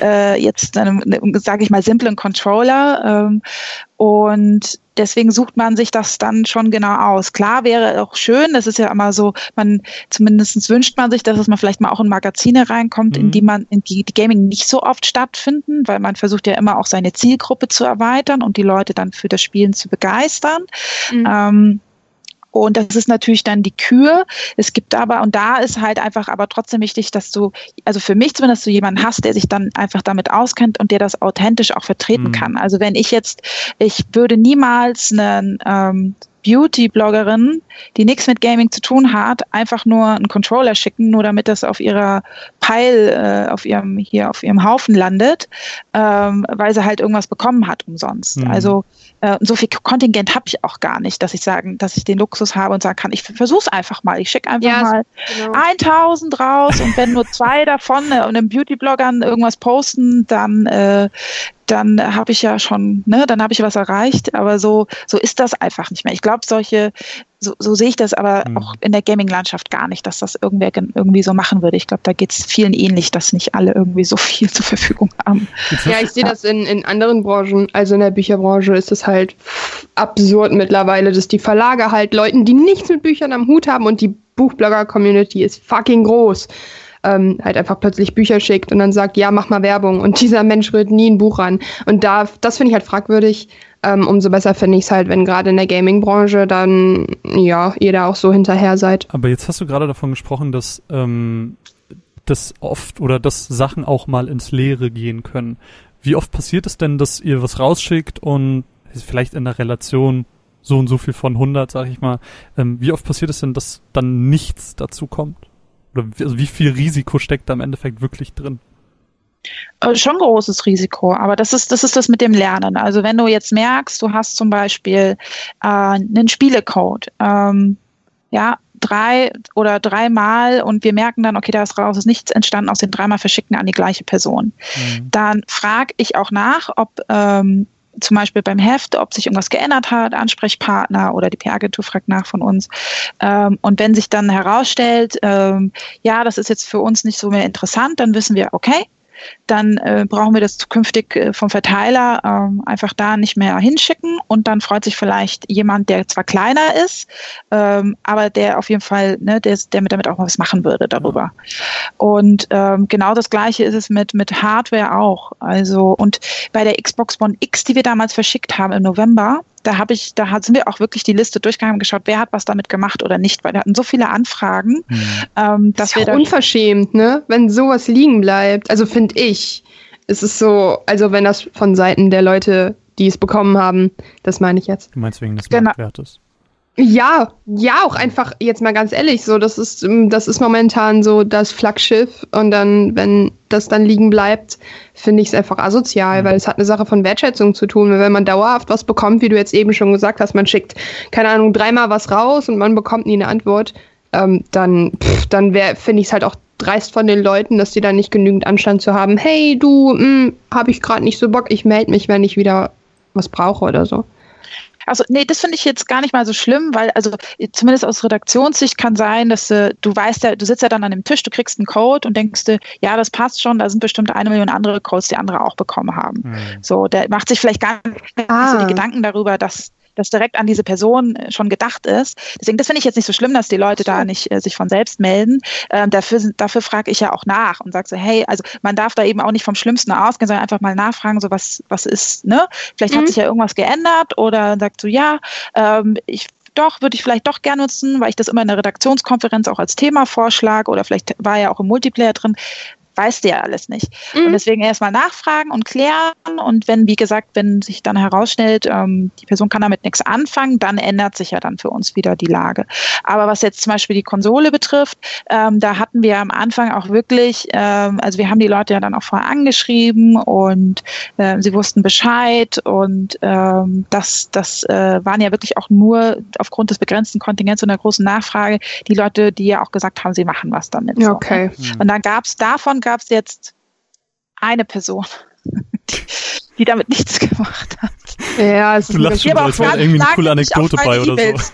äh, jetzt einem, sage ich mal, simplen Controller. Und deswegen sucht man sich das dann schon genau aus. Klar wäre auch schön, das ist ja immer so, man zumindest wünscht man sich, dass es man vielleicht mal auch in Magazine reinkommt, mhm. in die man, in die, die Gaming nicht so oft stattfinden, weil man versucht ja immer auch seine Zielgruppe zu erweitern und die Leute dann für das Spielen zu begeistern. Mhm. Ähm, und das ist natürlich dann die Kür. Es gibt aber, und da ist halt einfach aber trotzdem wichtig, dass du, also für mich zumindest, du jemanden hast, der sich dann einfach damit auskennt und der das authentisch auch vertreten mhm. kann. Also wenn ich jetzt, ich würde niemals einen ähm, Beauty-Bloggerin, die nichts mit Gaming zu tun hat, einfach nur einen Controller schicken, nur damit das auf ihrer Pile, äh, auf ihrem, hier auf ihrem Haufen landet, ähm, weil sie halt irgendwas bekommen hat umsonst. Mhm. Also äh, so viel Kontingent habe ich auch gar nicht, dass ich sagen, dass ich den Luxus habe und sagen kann, ich versuche es einfach mal. Ich schicke einfach ja, mal genau. 1000 raus und wenn nur zwei davon äh, und den Beauty-Bloggern irgendwas posten, dann äh, dann habe ich ja schon, ne, dann habe ich was erreicht. Aber so, so ist das einfach nicht mehr. Ich glaube, solche, so, so sehe ich das aber mhm. auch in der Gaming-Landschaft gar nicht, dass das irgendwer irgendwie so machen würde. Ich glaube, da geht es vielen ähnlich, dass nicht alle irgendwie so viel zur Verfügung haben. Ja, ich sehe das in, in anderen Branchen. Also in der Bücherbranche ist es halt absurd mittlerweile, dass die Verlage halt Leuten, die nichts mit Büchern am Hut haben und die Buchblogger-Community ist fucking groß ähm, halt einfach plötzlich Bücher schickt und dann sagt, ja, mach mal Werbung und dieser Mensch rührt nie ein Buch ran. Und da, das finde ich halt fragwürdig. Ähm, umso besser finde ich es halt, wenn gerade in der Gaming-Branche dann, ja, ihr da auch so hinterher seid. Aber jetzt hast du gerade davon gesprochen, dass ähm, das oft oder dass Sachen auch mal ins Leere gehen können. Wie oft passiert es denn, dass ihr was rausschickt und vielleicht in der Relation so und so viel von 100, sag ich mal, ähm, wie oft passiert es denn, dass dann nichts dazu kommt? Oder also wie viel Risiko steckt da im Endeffekt wirklich drin? Äh, schon großes Risiko, aber das ist, das ist das mit dem Lernen. Also wenn du jetzt merkst, du hast zum Beispiel äh, einen Spielecode, ähm, ja, drei oder dreimal und wir merken dann, okay, da ist raus, ist nichts entstanden aus den dreimal verschickten an die gleiche Person. Mhm. Dann frage ich auch nach, ob ähm, zum Beispiel beim Heft, ob sich irgendwas geändert hat, Ansprechpartner oder die PR-Agentur fragt nach von uns. Ähm, und wenn sich dann herausstellt, ähm, ja, das ist jetzt für uns nicht so mehr interessant, dann wissen wir, okay, dann äh, brauchen wir das zukünftig äh, vom Verteiler ähm, einfach da nicht mehr hinschicken und dann freut sich vielleicht jemand, der zwar kleiner ist, ähm, aber der auf jeden Fall, ne, der, der damit auch was machen würde darüber. Und ähm, genau das gleiche ist es mit, mit Hardware auch. Also und bei der Xbox One X, die wir damals verschickt haben im November, da habe ich, da sind wir auch wirklich die Liste durchgegangen und geschaut, wer hat was damit gemacht oder nicht, weil wir hatten so viele Anfragen, mhm. ähm, dass das ist wir unverschämt, ne? Wenn sowas liegen bleibt. Also finde ich, ist es so, also wenn das von Seiten der Leute, die es bekommen haben, das meine ich jetzt. Du meinst wegen des genau. Marktwertes? Ja, ja, auch einfach jetzt mal ganz ehrlich, so das ist ähm, das ist momentan so das Flaggschiff und dann wenn das dann liegen bleibt, finde ich es einfach asozial, mhm. weil es hat eine Sache von Wertschätzung zu tun, wenn man dauerhaft was bekommt, wie du jetzt eben schon gesagt hast, man schickt keine Ahnung dreimal was raus und man bekommt nie eine Antwort, ähm, dann pff, dann wäre finde ich es halt auch dreist von den Leuten, dass die da nicht genügend Anstand zu haben. Hey, du, hm, habe ich gerade nicht so Bock, ich melde mich, wenn ich wieder was brauche oder so. Also nee, das finde ich jetzt gar nicht mal so schlimm, weil also zumindest aus Redaktionssicht kann sein, dass äh, du weißt ja, du sitzt ja dann an dem Tisch, du kriegst einen Code und denkst du, ja, das passt schon, da sind bestimmt eine Million andere Codes, die andere auch bekommen haben. Mhm. So, der macht sich vielleicht gar nicht ah. so die Gedanken darüber, dass das direkt an diese Person äh, schon gedacht ist. Deswegen, das finde ich jetzt nicht so schlimm, dass die Leute da nicht äh, sich von selbst melden. Ähm, dafür dafür frage ich ja auch nach und sage so, hey, also man darf da eben auch nicht vom Schlimmsten ausgehen, sondern einfach mal nachfragen, so was, was ist, ne? Vielleicht mhm. hat sich ja irgendwas geändert oder sagt so, ja, ähm, ich doch, würde ich vielleicht doch gern nutzen, weil ich das immer in der Redaktionskonferenz auch als Thema vorschlage oder vielleicht war ja auch im Multiplayer drin weißt du ja alles nicht. Mhm. Und deswegen erstmal nachfragen und klären. Und wenn, wie gesagt, wenn sich dann herausstellt, ähm, die Person kann damit nichts anfangen, dann ändert sich ja dann für uns wieder die Lage. Aber was jetzt zum Beispiel die Konsole betrifft, ähm, da hatten wir am Anfang auch wirklich, ähm, also wir haben die Leute ja dann auch vorher angeschrieben und äh, sie wussten Bescheid und ähm, das, das äh, waren ja wirklich auch nur aufgrund des begrenzten Kontingents und der großen Nachfrage die Leute, die ja auch gesagt haben, sie machen was damit. Okay. So, ne? Und dann gab es davon gab es jetzt eine Person, die, die, damit nichts gemacht hat. Ja, es du lachst schon, als wäre irgendwie eine coole Anekdote bei oder e so.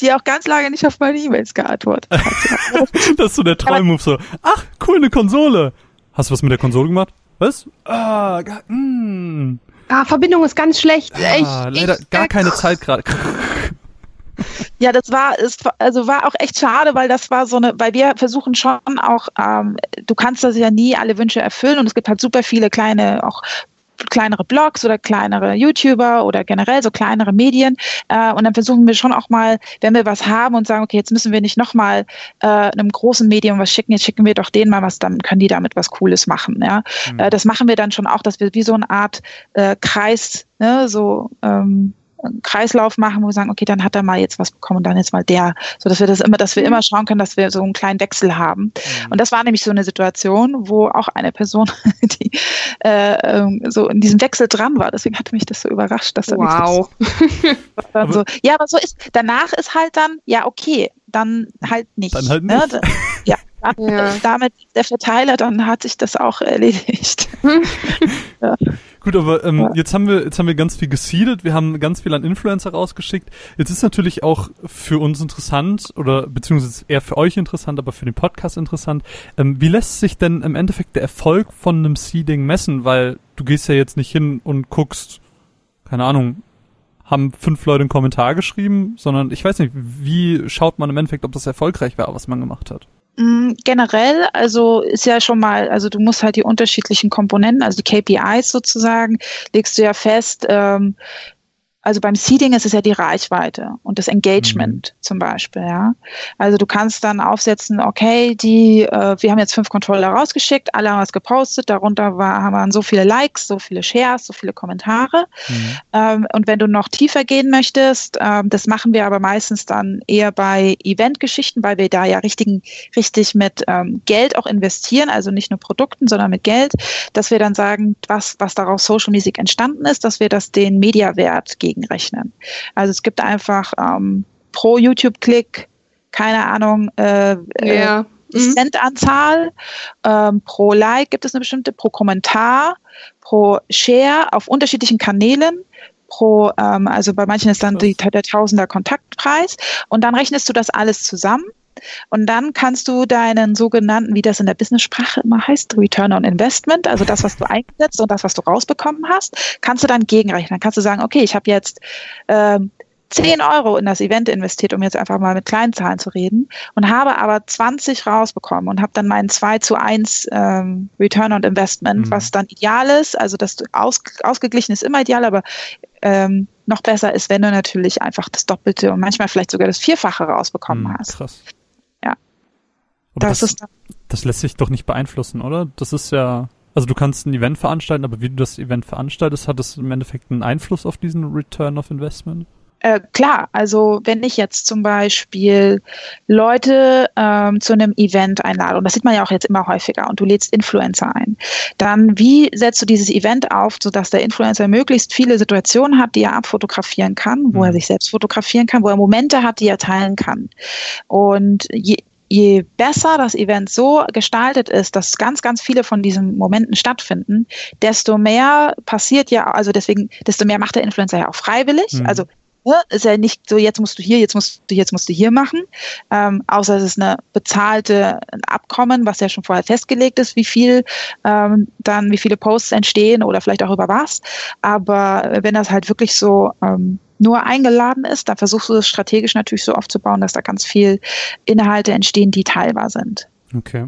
Die auch ganz lange nicht auf meine E-Mails geantwortet hat. das ist so der Träummove so. Ach, cool, eine Konsole. Hast du was mit der Konsole gemacht? Was? Ah, mh. Hm. ah Verbindung ist ganz schlecht. Ah, ich, leider ich, gar keine Zeit gerade. Ja, das war, ist, also war auch echt schade, weil das war so eine, weil wir versuchen schon auch, ähm, du kannst das ja nie alle Wünsche erfüllen und es gibt halt super viele kleine, auch kleinere Blogs oder kleinere YouTuber oder generell so kleinere Medien. Äh, und dann versuchen wir schon auch mal, wenn wir was haben und sagen, okay, jetzt müssen wir nicht nochmal äh, einem großen Medium was schicken, jetzt schicken wir doch denen mal was, dann können die damit was Cooles machen. Ja? Mhm. Äh, das machen wir dann schon auch, dass wir wie so eine Art äh, Kreis, ne, so ähm, Kreislauf machen, wo wir sagen, okay, dann hat er mal jetzt was bekommen und dann jetzt mal der, so dass wir das immer, dass wir immer schauen können, dass wir so einen kleinen Wechsel haben. Mhm. Und das war nämlich so eine Situation, wo auch eine Person, die äh, ähm, so in diesem Wechsel dran war. Deswegen hatte mich das so überrascht, dass er wow. dann so, ja, aber so ist, danach ist halt dann, ja, okay, dann halt nicht. Dann halt ne? nicht. Ne? Ja. Ja. damit der Verteiler, dann hat sich das auch erledigt. ja. Gut, aber ähm, ja. jetzt haben wir jetzt haben wir ganz viel geseedet, wir haben ganz viel an Influencer rausgeschickt. Jetzt ist natürlich auch für uns interessant oder beziehungsweise eher für euch interessant, aber für den Podcast interessant. Ähm, wie lässt sich denn im Endeffekt der Erfolg von einem Seeding messen? Weil du gehst ja jetzt nicht hin und guckst, keine Ahnung, haben fünf Leute einen Kommentar geschrieben, sondern ich weiß nicht, wie schaut man im Endeffekt, ob das erfolgreich war, was man gemacht hat? Mm, generell, also ist ja schon mal, also du musst halt die unterschiedlichen Komponenten, also die KPIs sozusagen, legst du ja fest, ähm, also beim Seeding ist es ja die Reichweite und das Engagement mhm. zum Beispiel, ja. Also du kannst dann aufsetzen, okay, die, äh, wir haben jetzt fünf Controller rausgeschickt, alle haben was gepostet, darunter war, haben so viele Likes, so viele Shares, so viele Kommentare. Mhm. Ähm, und wenn du noch tiefer gehen möchtest, ähm, das machen wir aber meistens dann eher bei Eventgeschichten, weil wir da ja richtigen, richtig mit ähm, Geld auch investieren, also nicht nur Produkten, sondern mit Geld, dass wir dann sagen, was, was daraus Social Music entstanden ist, dass wir das den Mediawert geben gegenrechnen. Also es gibt einfach ähm, pro YouTube-Klick, keine Ahnung, äh, ja. äh. Centanzahl, ähm, pro Like gibt es eine bestimmte, pro Kommentar, pro Share auf unterschiedlichen Kanälen pro, ähm, also bei manchen ist dann die, der Tausender Kontaktpreis und dann rechnest du das alles zusammen und dann kannst du deinen sogenannten, wie das in der Business-Sprache immer heißt, Return on Investment, also das, was du eingesetzt und das, was du rausbekommen hast, kannst du dann gegenrechnen. Dann kannst du sagen, okay, ich habe jetzt ähm, 10 Euro in das Event investiert, um jetzt einfach mal mit kleinen Zahlen zu reden, und habe aber 20 rausbekommen und habe dann meinen 2 zu 1 ähm, Return on Investment, mhm. was dann ideal ist. Also das aus, ausgeglichen ist immer ideal, aber ähm, noch besser ist, wenn du natürlich einfach das Doppelte und manchmal vielleicht sogar das Vierfache rausbekommen mhm, hast. Krass. Das, das, ist das lässt sich doch nicht beeinflussen, oder? Das ist ja, also du kannst ein Event veranstalten, aber wie du das Event veranstaltest, hat das im Endeffekt einen Einfluss auf diesen Return of Investment? Äh, klar, also wenn ich jetzt zum Beispiel Leute ähm, zu einem Event einlade, und das sieht man ja auch jetzt immer häufiger, und du lädst Influencer ein, dann wie setzt du dieses Event auf, sodass der Influencer möglichst viele Situationen hat, die er abfotografieren kann, wo mhm. er sich selbst fotografieren kann, wo er Momente hat, die er teilen kann. Und je, je besser das Event so gestaltet ist, dass ganz, ganz viele von diesen Momenten stattfinden, desto mehr passiert ja, also deswegen, desto mehr macht der Influencer ja auch freiwillig. Mhm. Also ne, ist ja nicht so, jetzt musst du hier, jetzt musst du, jetzt musst du hier machen, ähm, außer es ist eine bezahlte Abkommen, was ja schon vorher festgelegt ist, wie viel ähm, dann, wie viele Posts entstehen oder vielleicht auch über was. Aber wenn das halt wirklich so ähm, nur eingeladen ist, dann versuchst du es strategisch natürlich so aufzubauen, dass da ganz viel Inhalte entstehen, die teilbar sind. Okay.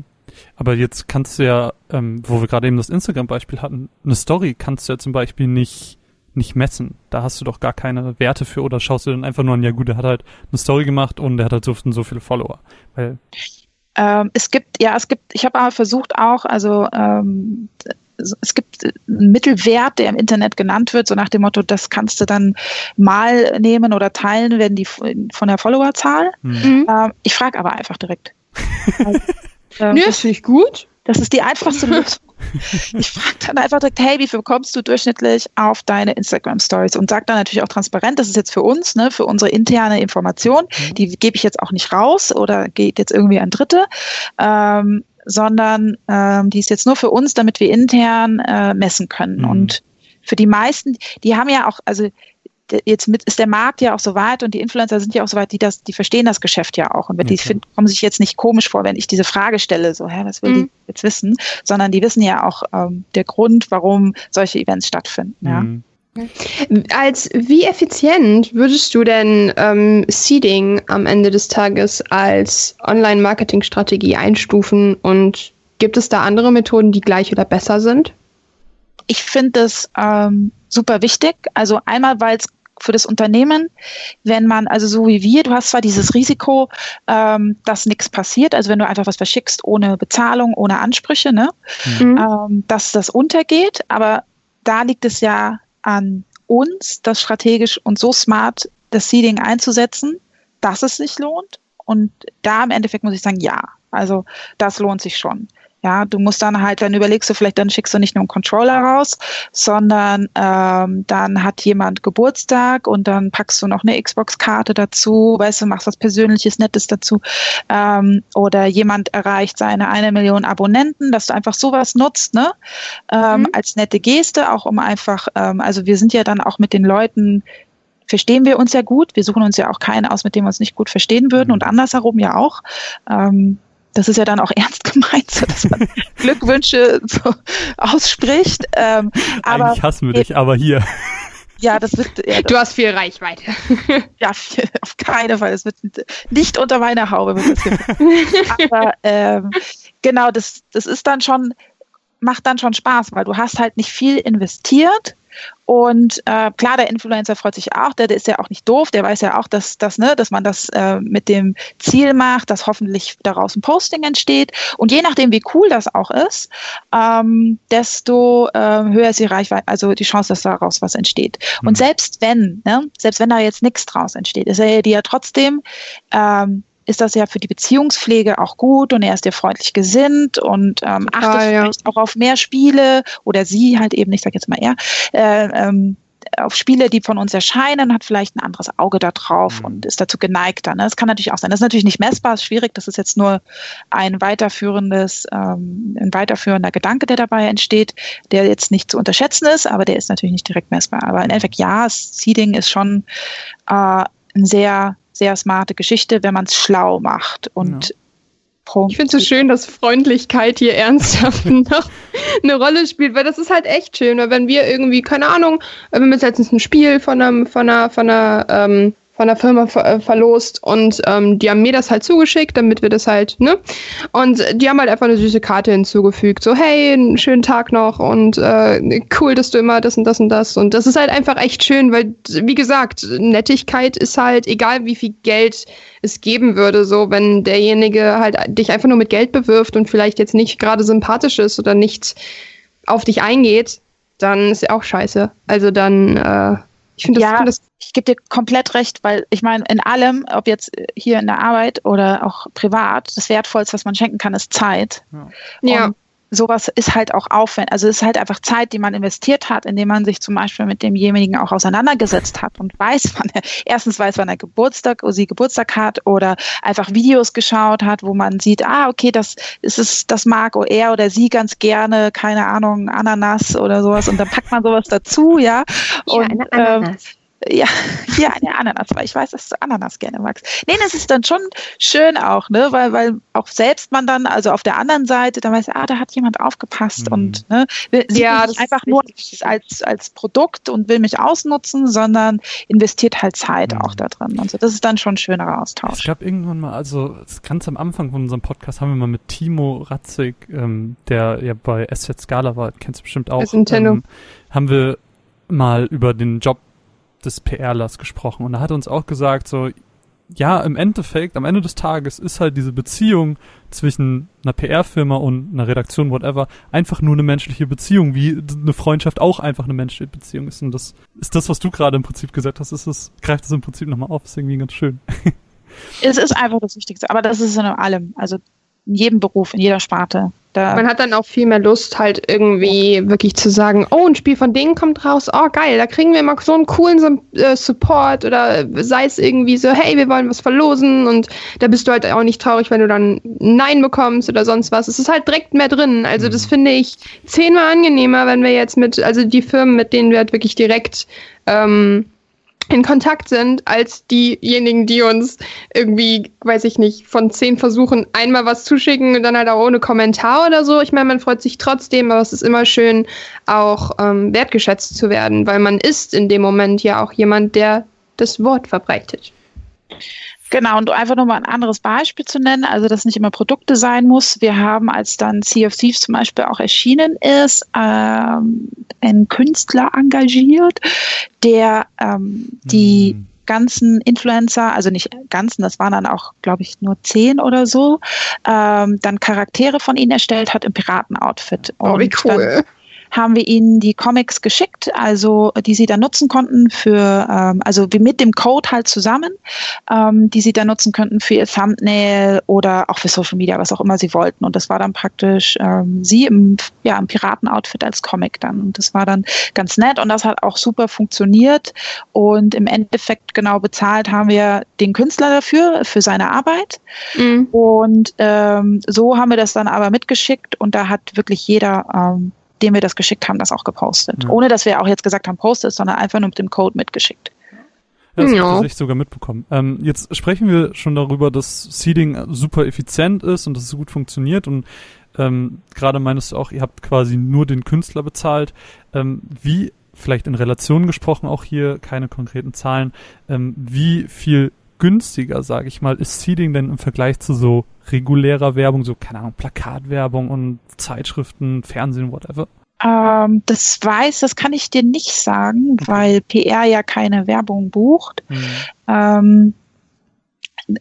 Aber jetzt kannst du ja, ähm, wo wir gerade eben das Instagram-Beispiel hatten, eine Story kannst du ja zum Beispiel nicht, nicht messen. Da hast du doch gar keine Werte für oder schaust du dann einfach nur an, ja gut, der hat halt eine Story gemacht und der hat halt so, so viele Follower. Weil ähm, es gibt, ja, es gibt, ich habe aber versucht auch, also ähm, es gibt einen Mittelwert, der im Internet genannt wird, so nach dem Motto, das kannst du dann mal nehmen oder teilen, wenn die von der Followerzahl. Mhm. Ähm, ich frage aber einfach direkt. also, ähm, Nö, das finde ich gut. Das ist die einfachste Lösung. Ich frage dann einfach direkt, hey, wie viel bekommst du durchschnittlich auf deine Instagram Stories? Und sag dann natürlich auch transparent, das ist jetzt für uns, ne, für unsere interne Information. Mhm. Die gebe ich jetzt auch nicht raus oder geht jetzt irgendwie an Dritte. Ähm, sondern ähm, die ist jetzt nur für uns, damit wir intern äh, messen können. Mhm. Und für die meisten, die haben ja auch, also jetzt mit, ist der Markt ja auch so weit und die Influencer sind ja auch so weit, die das, die verstehen das Geschäft ja auch. Und okay. die find, kommen sich jetzt nicht komisch vor, wenn ich diese Frage stelle, so, hä, was will mhm. die jetzt wissen? Sondern die wissen ja auch ähm, der Grund, warum solche Events stattfinden. Ja. Mhm. Als wie effizient würdest du denn ähm, Seeding am Ende des Tages als Online-Marketing-Strategie einstufen und gibt es da andere Methoden, die gleich oder besser sind? Ich finde es ähm, super wichtig. Also einmal, weil es für das Unternehmen, wenn man, also so wie wir, du hast zwar dieses Risiko, ähm, dass nichts passiert, also wenn du einfach was verschickst ohne Bezahlung, ohne Ansprüche, ne, mhm. ähm, dass das untergeht, aber da liegt es ja an uns, das strategisch und so smart das Seeding einzusetzen, dass es sich lohnt. Und da im Endeffekt muss ich sagen, ja, also das lohnt sich schon. Ja, du musst dann halt, dann überlegst du vielleicht, dann schickst du nicht nur einen Controller raus, sondern ähm, dann hat jemand Geburtstag und dann packst du noch eine Xbox-Karte dazu, weißt du, machst was Persönliches, Nettes dazu. Ähm, oder jemand erreicht seine eine Million Abonnenten, dass du einfach sowas nutzt, ne? Ähm, mhm. Als nette Geste, auch um einfach, ähm, also wir sind ja dann auch mit den Leuten verstehen wir uns ja gut. Wir suchen uns ja auch keinen aus, mit dem wir uns nicht gut verstehen würden und andersherum ja auch. Ähm, das ist ja dann auch ernst gemeint, so dass man Glückwünsche so ausspricht. Ähm, aber Eigentlich hassen wir dich, aber hier. Ja, das wird. Ja, das du hast viel Reichweite. ja, auf keinen Fall. Es wird nicht unter meiner Haube. Wird das aber ähm, genau, das, das ist dann schon, macht dann schon Spaß, weil du hast halt nicht viel investiert und äh, klar, der Influencer freut sich auch, der, der ist ja auch nicht doof, der weiß ja auch, dass, dass, ne, dass man das äh, mit dem Ziel macht, dass hoffentlich daraus ein Posting entsteht. Und je nachdem, wie cool das auch ist, ähm, desto äh, höher ist die Reichweite, also die Chance, dass daraus was entsteht. Mhm. Und selbst wenn, ne, selbst wenn da jetzt nichts draus entsteht, ist er ja trotzdem ähm, ist das ja für die Beziehungspflege auch gut und er ist ja freundlich gesinnt und ähm, achtet ah, ja. vielleicht auch auf mehr Spiele oder sie halt eben, ich sage jetzt mal er, äh, ähm, auf Spiele, die von uns erscheinen, hat vielleicht ein anderes Auge da drauf mhm. und ist dazu geneigt. Ne? Das kann natürlich auch sein. Das ist natürlich nicht messbar, ist schwierig. Das ist jetzt nur ein weiterführendes, ähm, ein weiterführender Gedanke, der dabei entsteht, der jetzt nicht zu unterschätzen ist, aber der ist natürlich nicht direkt messbar. Aber im Endeffekt ja, Seeding ist schon äh, ein sehr sehr smarte Geschichte, wenn man es schlau macht. Und ja. Ich finde es so schön, dass Freundlichkeit hier ernsthaft noch eine Rolle spielt, weil das ist halt echt schön, weil wenn wir irgendwie, keine Ahnung, wir haben jetzt letztens ein Spiel von einem, von einer, von einer ähm, von der Firma äh, verlost und ähm, die haben mir das halt zugeschickt, damit wir das halt, ne? Und die haben halt einfach eine süße Karte hinzugefügt, so hey, einen schönen Tag noch und äh, cool, dass du immer das und das und das und das ist halt einfach echt schön, weil wie gesagt, Nettigkeit ist halt egal, wie viel Geld es geben würde, so wenn derjenige halt dich einfach nur mit Geld bewirft und vielleicht jetzt nicht gerade sympathisch ist oder nicht auf dich eingeht, dann ist er auch scheiße. Also dann äh, ich finde das, ja, find das ich gebe dir komplett recht, weil ich meine, in allem, ob jetzt hier in der Arbeit oder auch privat, das Wertvollste, was man schenken kann, ist Zeit. Ja. ja. Sowas ist halt auch aufwendig. Also es ist halt einfach Zeit, die man investiert hat, indem man sich zum Beispiel mit demjenigen auch auseinandergesetzt hat und weiß, wann er, erstens weiß, wann er Geburtstag oder sie Geburtstag hat oder einfach Videos geschaut hat, wo man sieht, ah, okay, das ist es, das mag er oder sie ganz gerne, keine Ahnung, Ananas oder sowas und dann packt man sowas dazu, ja. Und, ja, eine Ananas. Ähm, ja, ja, eine Ananas, weil ich weiß, dass du Ananas gerne magst. Nee, das ist dann schon schön auch, ne, weil, weil auch selbst man dann, also auf der anderen Seite, dann weiß, ah, da hat jemand aufgepasst mhm. und, ne, sieht ja, nicht einfach nur als, als Produkt und will mich ausnutzen, sondern investiert halt Zeit mhm. auch da drin. Und so. Das ist dann schon ein schönerer Austausch. Es gab irgendwann mal, also ganz am Anfang von unserem Podcast haben wir mal mit Timo Ratzig, ähm, der ja bei SZ Scala war, kennst du bestimmt auch, ähm, haben wir mal über den Job des PRlers gesprochen. Und er hat uns auch gesagt, so, ja, im Endeffekt, am Ende des Tages ist halt diese Beziehung zwischen einer PR-Firma und einer Redaktion, whatever, einfach nur eine menschliche Beziehung, wie eine Freundschaft auch einfach eine menschliche Beziehung ist. Und das ist das, was du gerade im Prinzip gesagt hast, ist es, greift das im Prinzip nochmal auf, ist irgendwie ganz schön. Es ist einfach das Wichtigste, aber das ist in allem, also in jedem Beruf, in jeder Sparte. Da Man hat dann auch viel mehr Lust, halt irgendwie wirklich zu sagen, oh, ein Spiel von denen kommt raus, oh geil, da kriegen wir mal so einen coolen äh, Support oder sei es irgendwie so, hey, wir wollen was verlosen und da bist du halt auch nicht traurig, wenn du dann Nein bekommst oder sonst was. Es ist halt direkt mehr drin. Also das mhm. finde ich zehnmal angenehmer, wenn wir jetzt mit, also die Firmen, mit denen wir halt wirklich direkt ähm, in Kontakt sind als diejenigen, die uns irgendwie, weiß ich nicht, von zehn Versuchen einmal was zuschicken und dann halt auch ohne Kommentar oder so. Ich meine, man freut sich trotzdem, aber es ist immer schön, auch ähm, wertgeschätzt zu werden, weil man ist in dem Moment ja auch jemand, der das Wort verbreitet. Genau, und einfach nur mal ein anderes Beispiel zu nennen, also dass nicht immer Produkte sein muss. Wir haben, als dann Sea of Thieves zum Beispiel auch erschienen ist, ähm, einen Künstler engagiert, der ähm, die mhm. ganzen Influencer, also nicht ganzen, das waren dann auch, glaube ich, nur zehn oder so, ähm, dann Charaktere von ihnen erstellt hat im Piratenoutfit. Oh, wie cool. Dann, haben wir ihnen die Comics geschickt, also die sie dann nutzen konnten für, ähm, also wie mit dem Code halt zusammen, ähm, die sie dann nutzen könnten für ihr Thumbnail oder auch für Social Media, was auch immer sie wollten. Und das war dann praktisch ähm, sie im, ja, im Piratenoutfit als Comic dann. Und das war dann ganz nett und das hat auch super funktioniert. Und im Endeffekt genau bezahlt haben wir den Künstler dafür, für seine Arbeit. Mhm. Und ähm, so haben wir das dann aber mitgeschickt und da hat wirklich jeder ähm, dem wir das geschickt haben, das auch gepostet. Ja. Ohne dass wir auch jetzt gesagt haben, postet, sondern einfach nur mit dem Code mitgeschickt. Ja, das ja. habe ich sogar mitbekommen. Ähm, jetzt sprechen wir schon darüber, dass Seeding super effizient ist und dass es gut funktioniert und ähm, gerade meinst du auch, ihr habt quasi nur den Künstler bezahlt. Ähm, wie, vielleicht in Relation gesprochen, auch hier keine konkreten Zahlen, ähm, wie viel günstiger, sage ich mal, ist Seeding denn im Vergleich zu so regulärer Werbung, so, keine Ahnung, Plakatwerbung und Zeitschriften, Fernsehen, whatever? Ähm, das weiß, das kann ich dir nicht sagen, okay. weil PR ja keine Werbung bucht. Mhm. Ähm,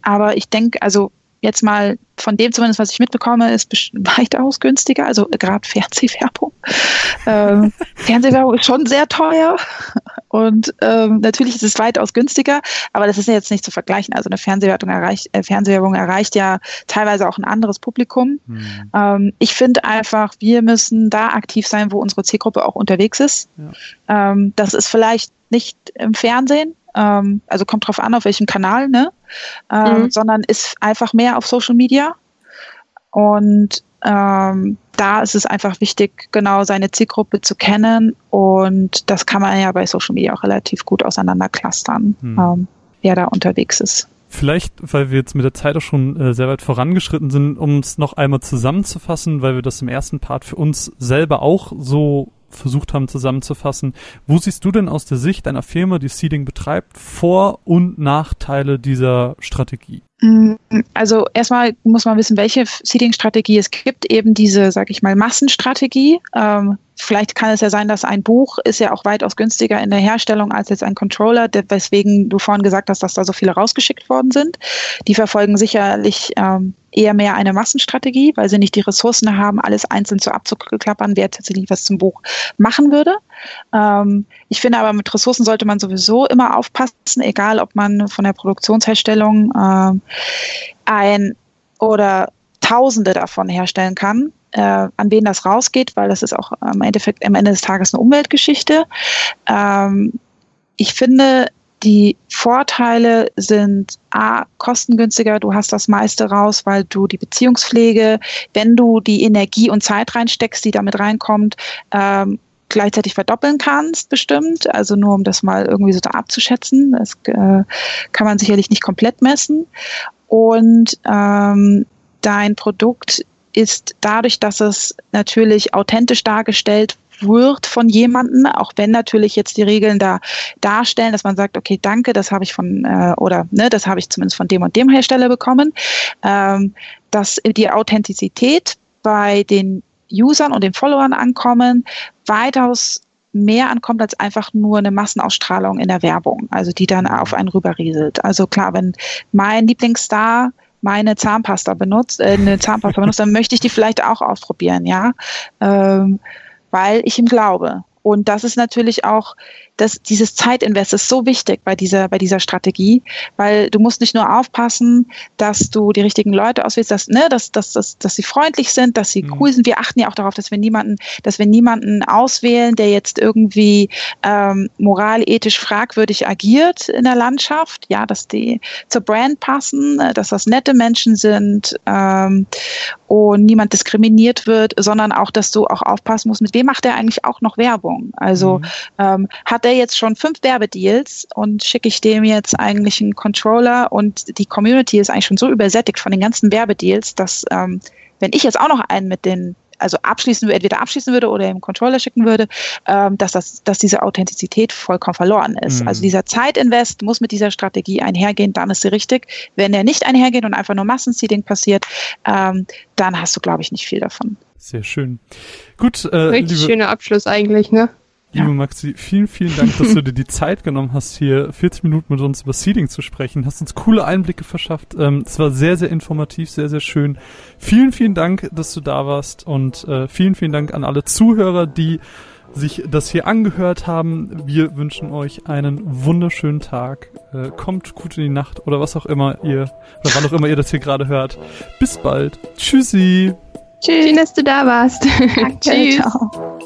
aber ich denke, also jetzt mal von dem zumindest, was ich mitbekomme, ist weitaus günstiger. Also gerade Fernsehwerbung. ähm, Fernsehwerbung ist schon sehr teuer. Und ähm, natürlich ist es weitaus günstiger, aber das ist ja jetzt nicht zu vergleichen. Also eine Fernsehwerbung erreicht, äh, Fernsehwerbung erreicht ja teilweise auch ein anderes Publikum. Mhm. Ähm, ich finde einfach, wir müssen da aktiv sein, wo unsere Zielgruppe auch unterwegs ist. Ja. Ähm, das ist vielleicht nicht im Fernsehen, ähm, also kommt drauf an, auf welchem Kanal, ne? Ähm, mhm. sondern ist einfach mehr auf Social Media. Und ähm, da ist es einfach wichtig, genau seine Zielgruppe zu kennen und das kann man ja bei Social Media auch relativ gut auseinanderklustern, hm. ähm, wer da unterwegs ist. Vielleicht, weil wir jetzt mit der Zeit auch schon äh, sehr weit vorangeschritten sind, um es noch einmal zusammenzufassen, weil wir das im ersten Part für uns selber auch so versucht haben zusammenzufassen. Wo siehst du denn aus der Sicht einer Firma, die Seeding betreibt, Vor- und Nachteile dieser Strategie? Mm, also erstmal muss man wissen, welche Seeding-Strategie es gibt. Eben diese, sag ich mal, Massenstrategie. Ähm, vielleicht kann es ja sein, dass ein Buch ist ja auch weitaus günstiger in der Herstellung als jetzt ein Controller, weswegen du vorhin gesagt hast, dass da so viele rausgeschickt worden sind. Die verfolgen sicherlich ähm, eher mehr eine Massenstrategie, weil sie nicht die Ressourcen haben, alles einzeln zu abzuklappern, wer tatsächlich was zum Buch machen würde. Ähm, ich finde aber, mit Ressourcen sollte man sowieso immer aufpassen, egal ob man von der Produktionsherstellung ähm, ein oder Tausende davon herstellen kann, äh, an wen das rausgeht, weil das ist auch im Endeffekt am Ende des Tages eine Umweltgeschichte. Ähm, ich finde, die Vorteile sind A, kostengünstiger, du hast das meiste raus, weil du die Beziehungspflege, wenn du die Energie und Zeit reinsteckst, die damit reinkommt, ähm, gleichzeitig verdoppeln kannst, bestimmt. Also nur um das mal irgendwie so da abzuschätzen. Das äh, kann man sicherlich nicht komplett messen. Und ähm, dein Produkt ist dadurch, dass es natürlich authentisch dargestellt wird von jemandem, auch wenn natürlich jetzt die Regeln da darstellen, dass man sagt, okay, danke, das habe ich von äh, oder ne, das habe ich zumindest von dem und dem Hersteller bekommen, ähm, dass die Authentizität bei den Usern und den Followern ankommen, weitaus mehr ankommt als einfach nur eine Massenausstrahlung in der Werbung, also die dann auf einen rüberrieselt. Also klar, wenn mein Lieblingsstar meine Zahnpasta benutzt, äh, eine Zahnpasta benutzt, dann möchte ich die vielleicht auch ausprobieren, ja. Ähm, weil ich ihm glaube. Und das ist natürlich auch, dass dieses Zeitinvest ist so wichtig bei dieser, bei dieser Strategie, weil du musst nicht nur aufpassen, dass du die richtigen Leute auswählst, dass, ne, dass, dass, dass, dass sie freundlich sind, dass sie mhm. cool sind. Wir achten ja auch darauf, dass wir niemanden, dass wir niemanden auswählen, der jetzt irgendwie ähm, moralethisch fragwürdig agiert in der Landschaft. Ja, dass die zur Brand passen, äh, dass das nette Menschen sind ähm, und niemand diskriminiert wird, sondern auch, dass du auch aufpassen musst, mit wem macht er eigentlich auch noch Werbung? Also mhm. ähm, hat er jetzt schon fünf Werbedeals und schicke ich dem jetzt eigentlich einen Controller und die Community ist eigentlich schon so übersättigt von den ganzen Werbedeals, dass ähm, wenn ich jetzt auch noch einen mit den also abschließen würde, entweder abschließen würde oder im Controller schicken würde, ähm, dass, das, dass diese Authentizität vollkommen verloren ist. Mhm. Also dieser Zeitinvest muss mit dieser Strategie einhergehen, dann ist sie richtig. Wenn er nicht einhergeht und einfach nur Massenseeding passiert, ähm, dann hast du, glaube ich, nicht viel davon. Sehr schön. Gut. Äh, Richtig schöner Abschluss eigentlich, ne? Liebe ja. Maxi, vielen, vielen Dank, dass du dir die Zeit genommen hast, hier 40 Minuten mit uns über Seeding zu sprechen. Hast uns coole Einblicke verschafft. Ähm, es war sehr, sehr informativ, sehr, sehr schön. Vielen, vielen Dank, dass du da warst und äh, vielen, vielen Dank an alle Zuhörer, die sich das hier angehört haben. Wir wünschen euch einen wunderschönen Tag. Äh, kommt gut in die Nacht oder was auch immer ihr, oder wann auch immer ihr das hier gerade hört. Bis bald. Tschüssi. Tschüss. Schön, dass du da warst. Danke, Tschüss. Ciao.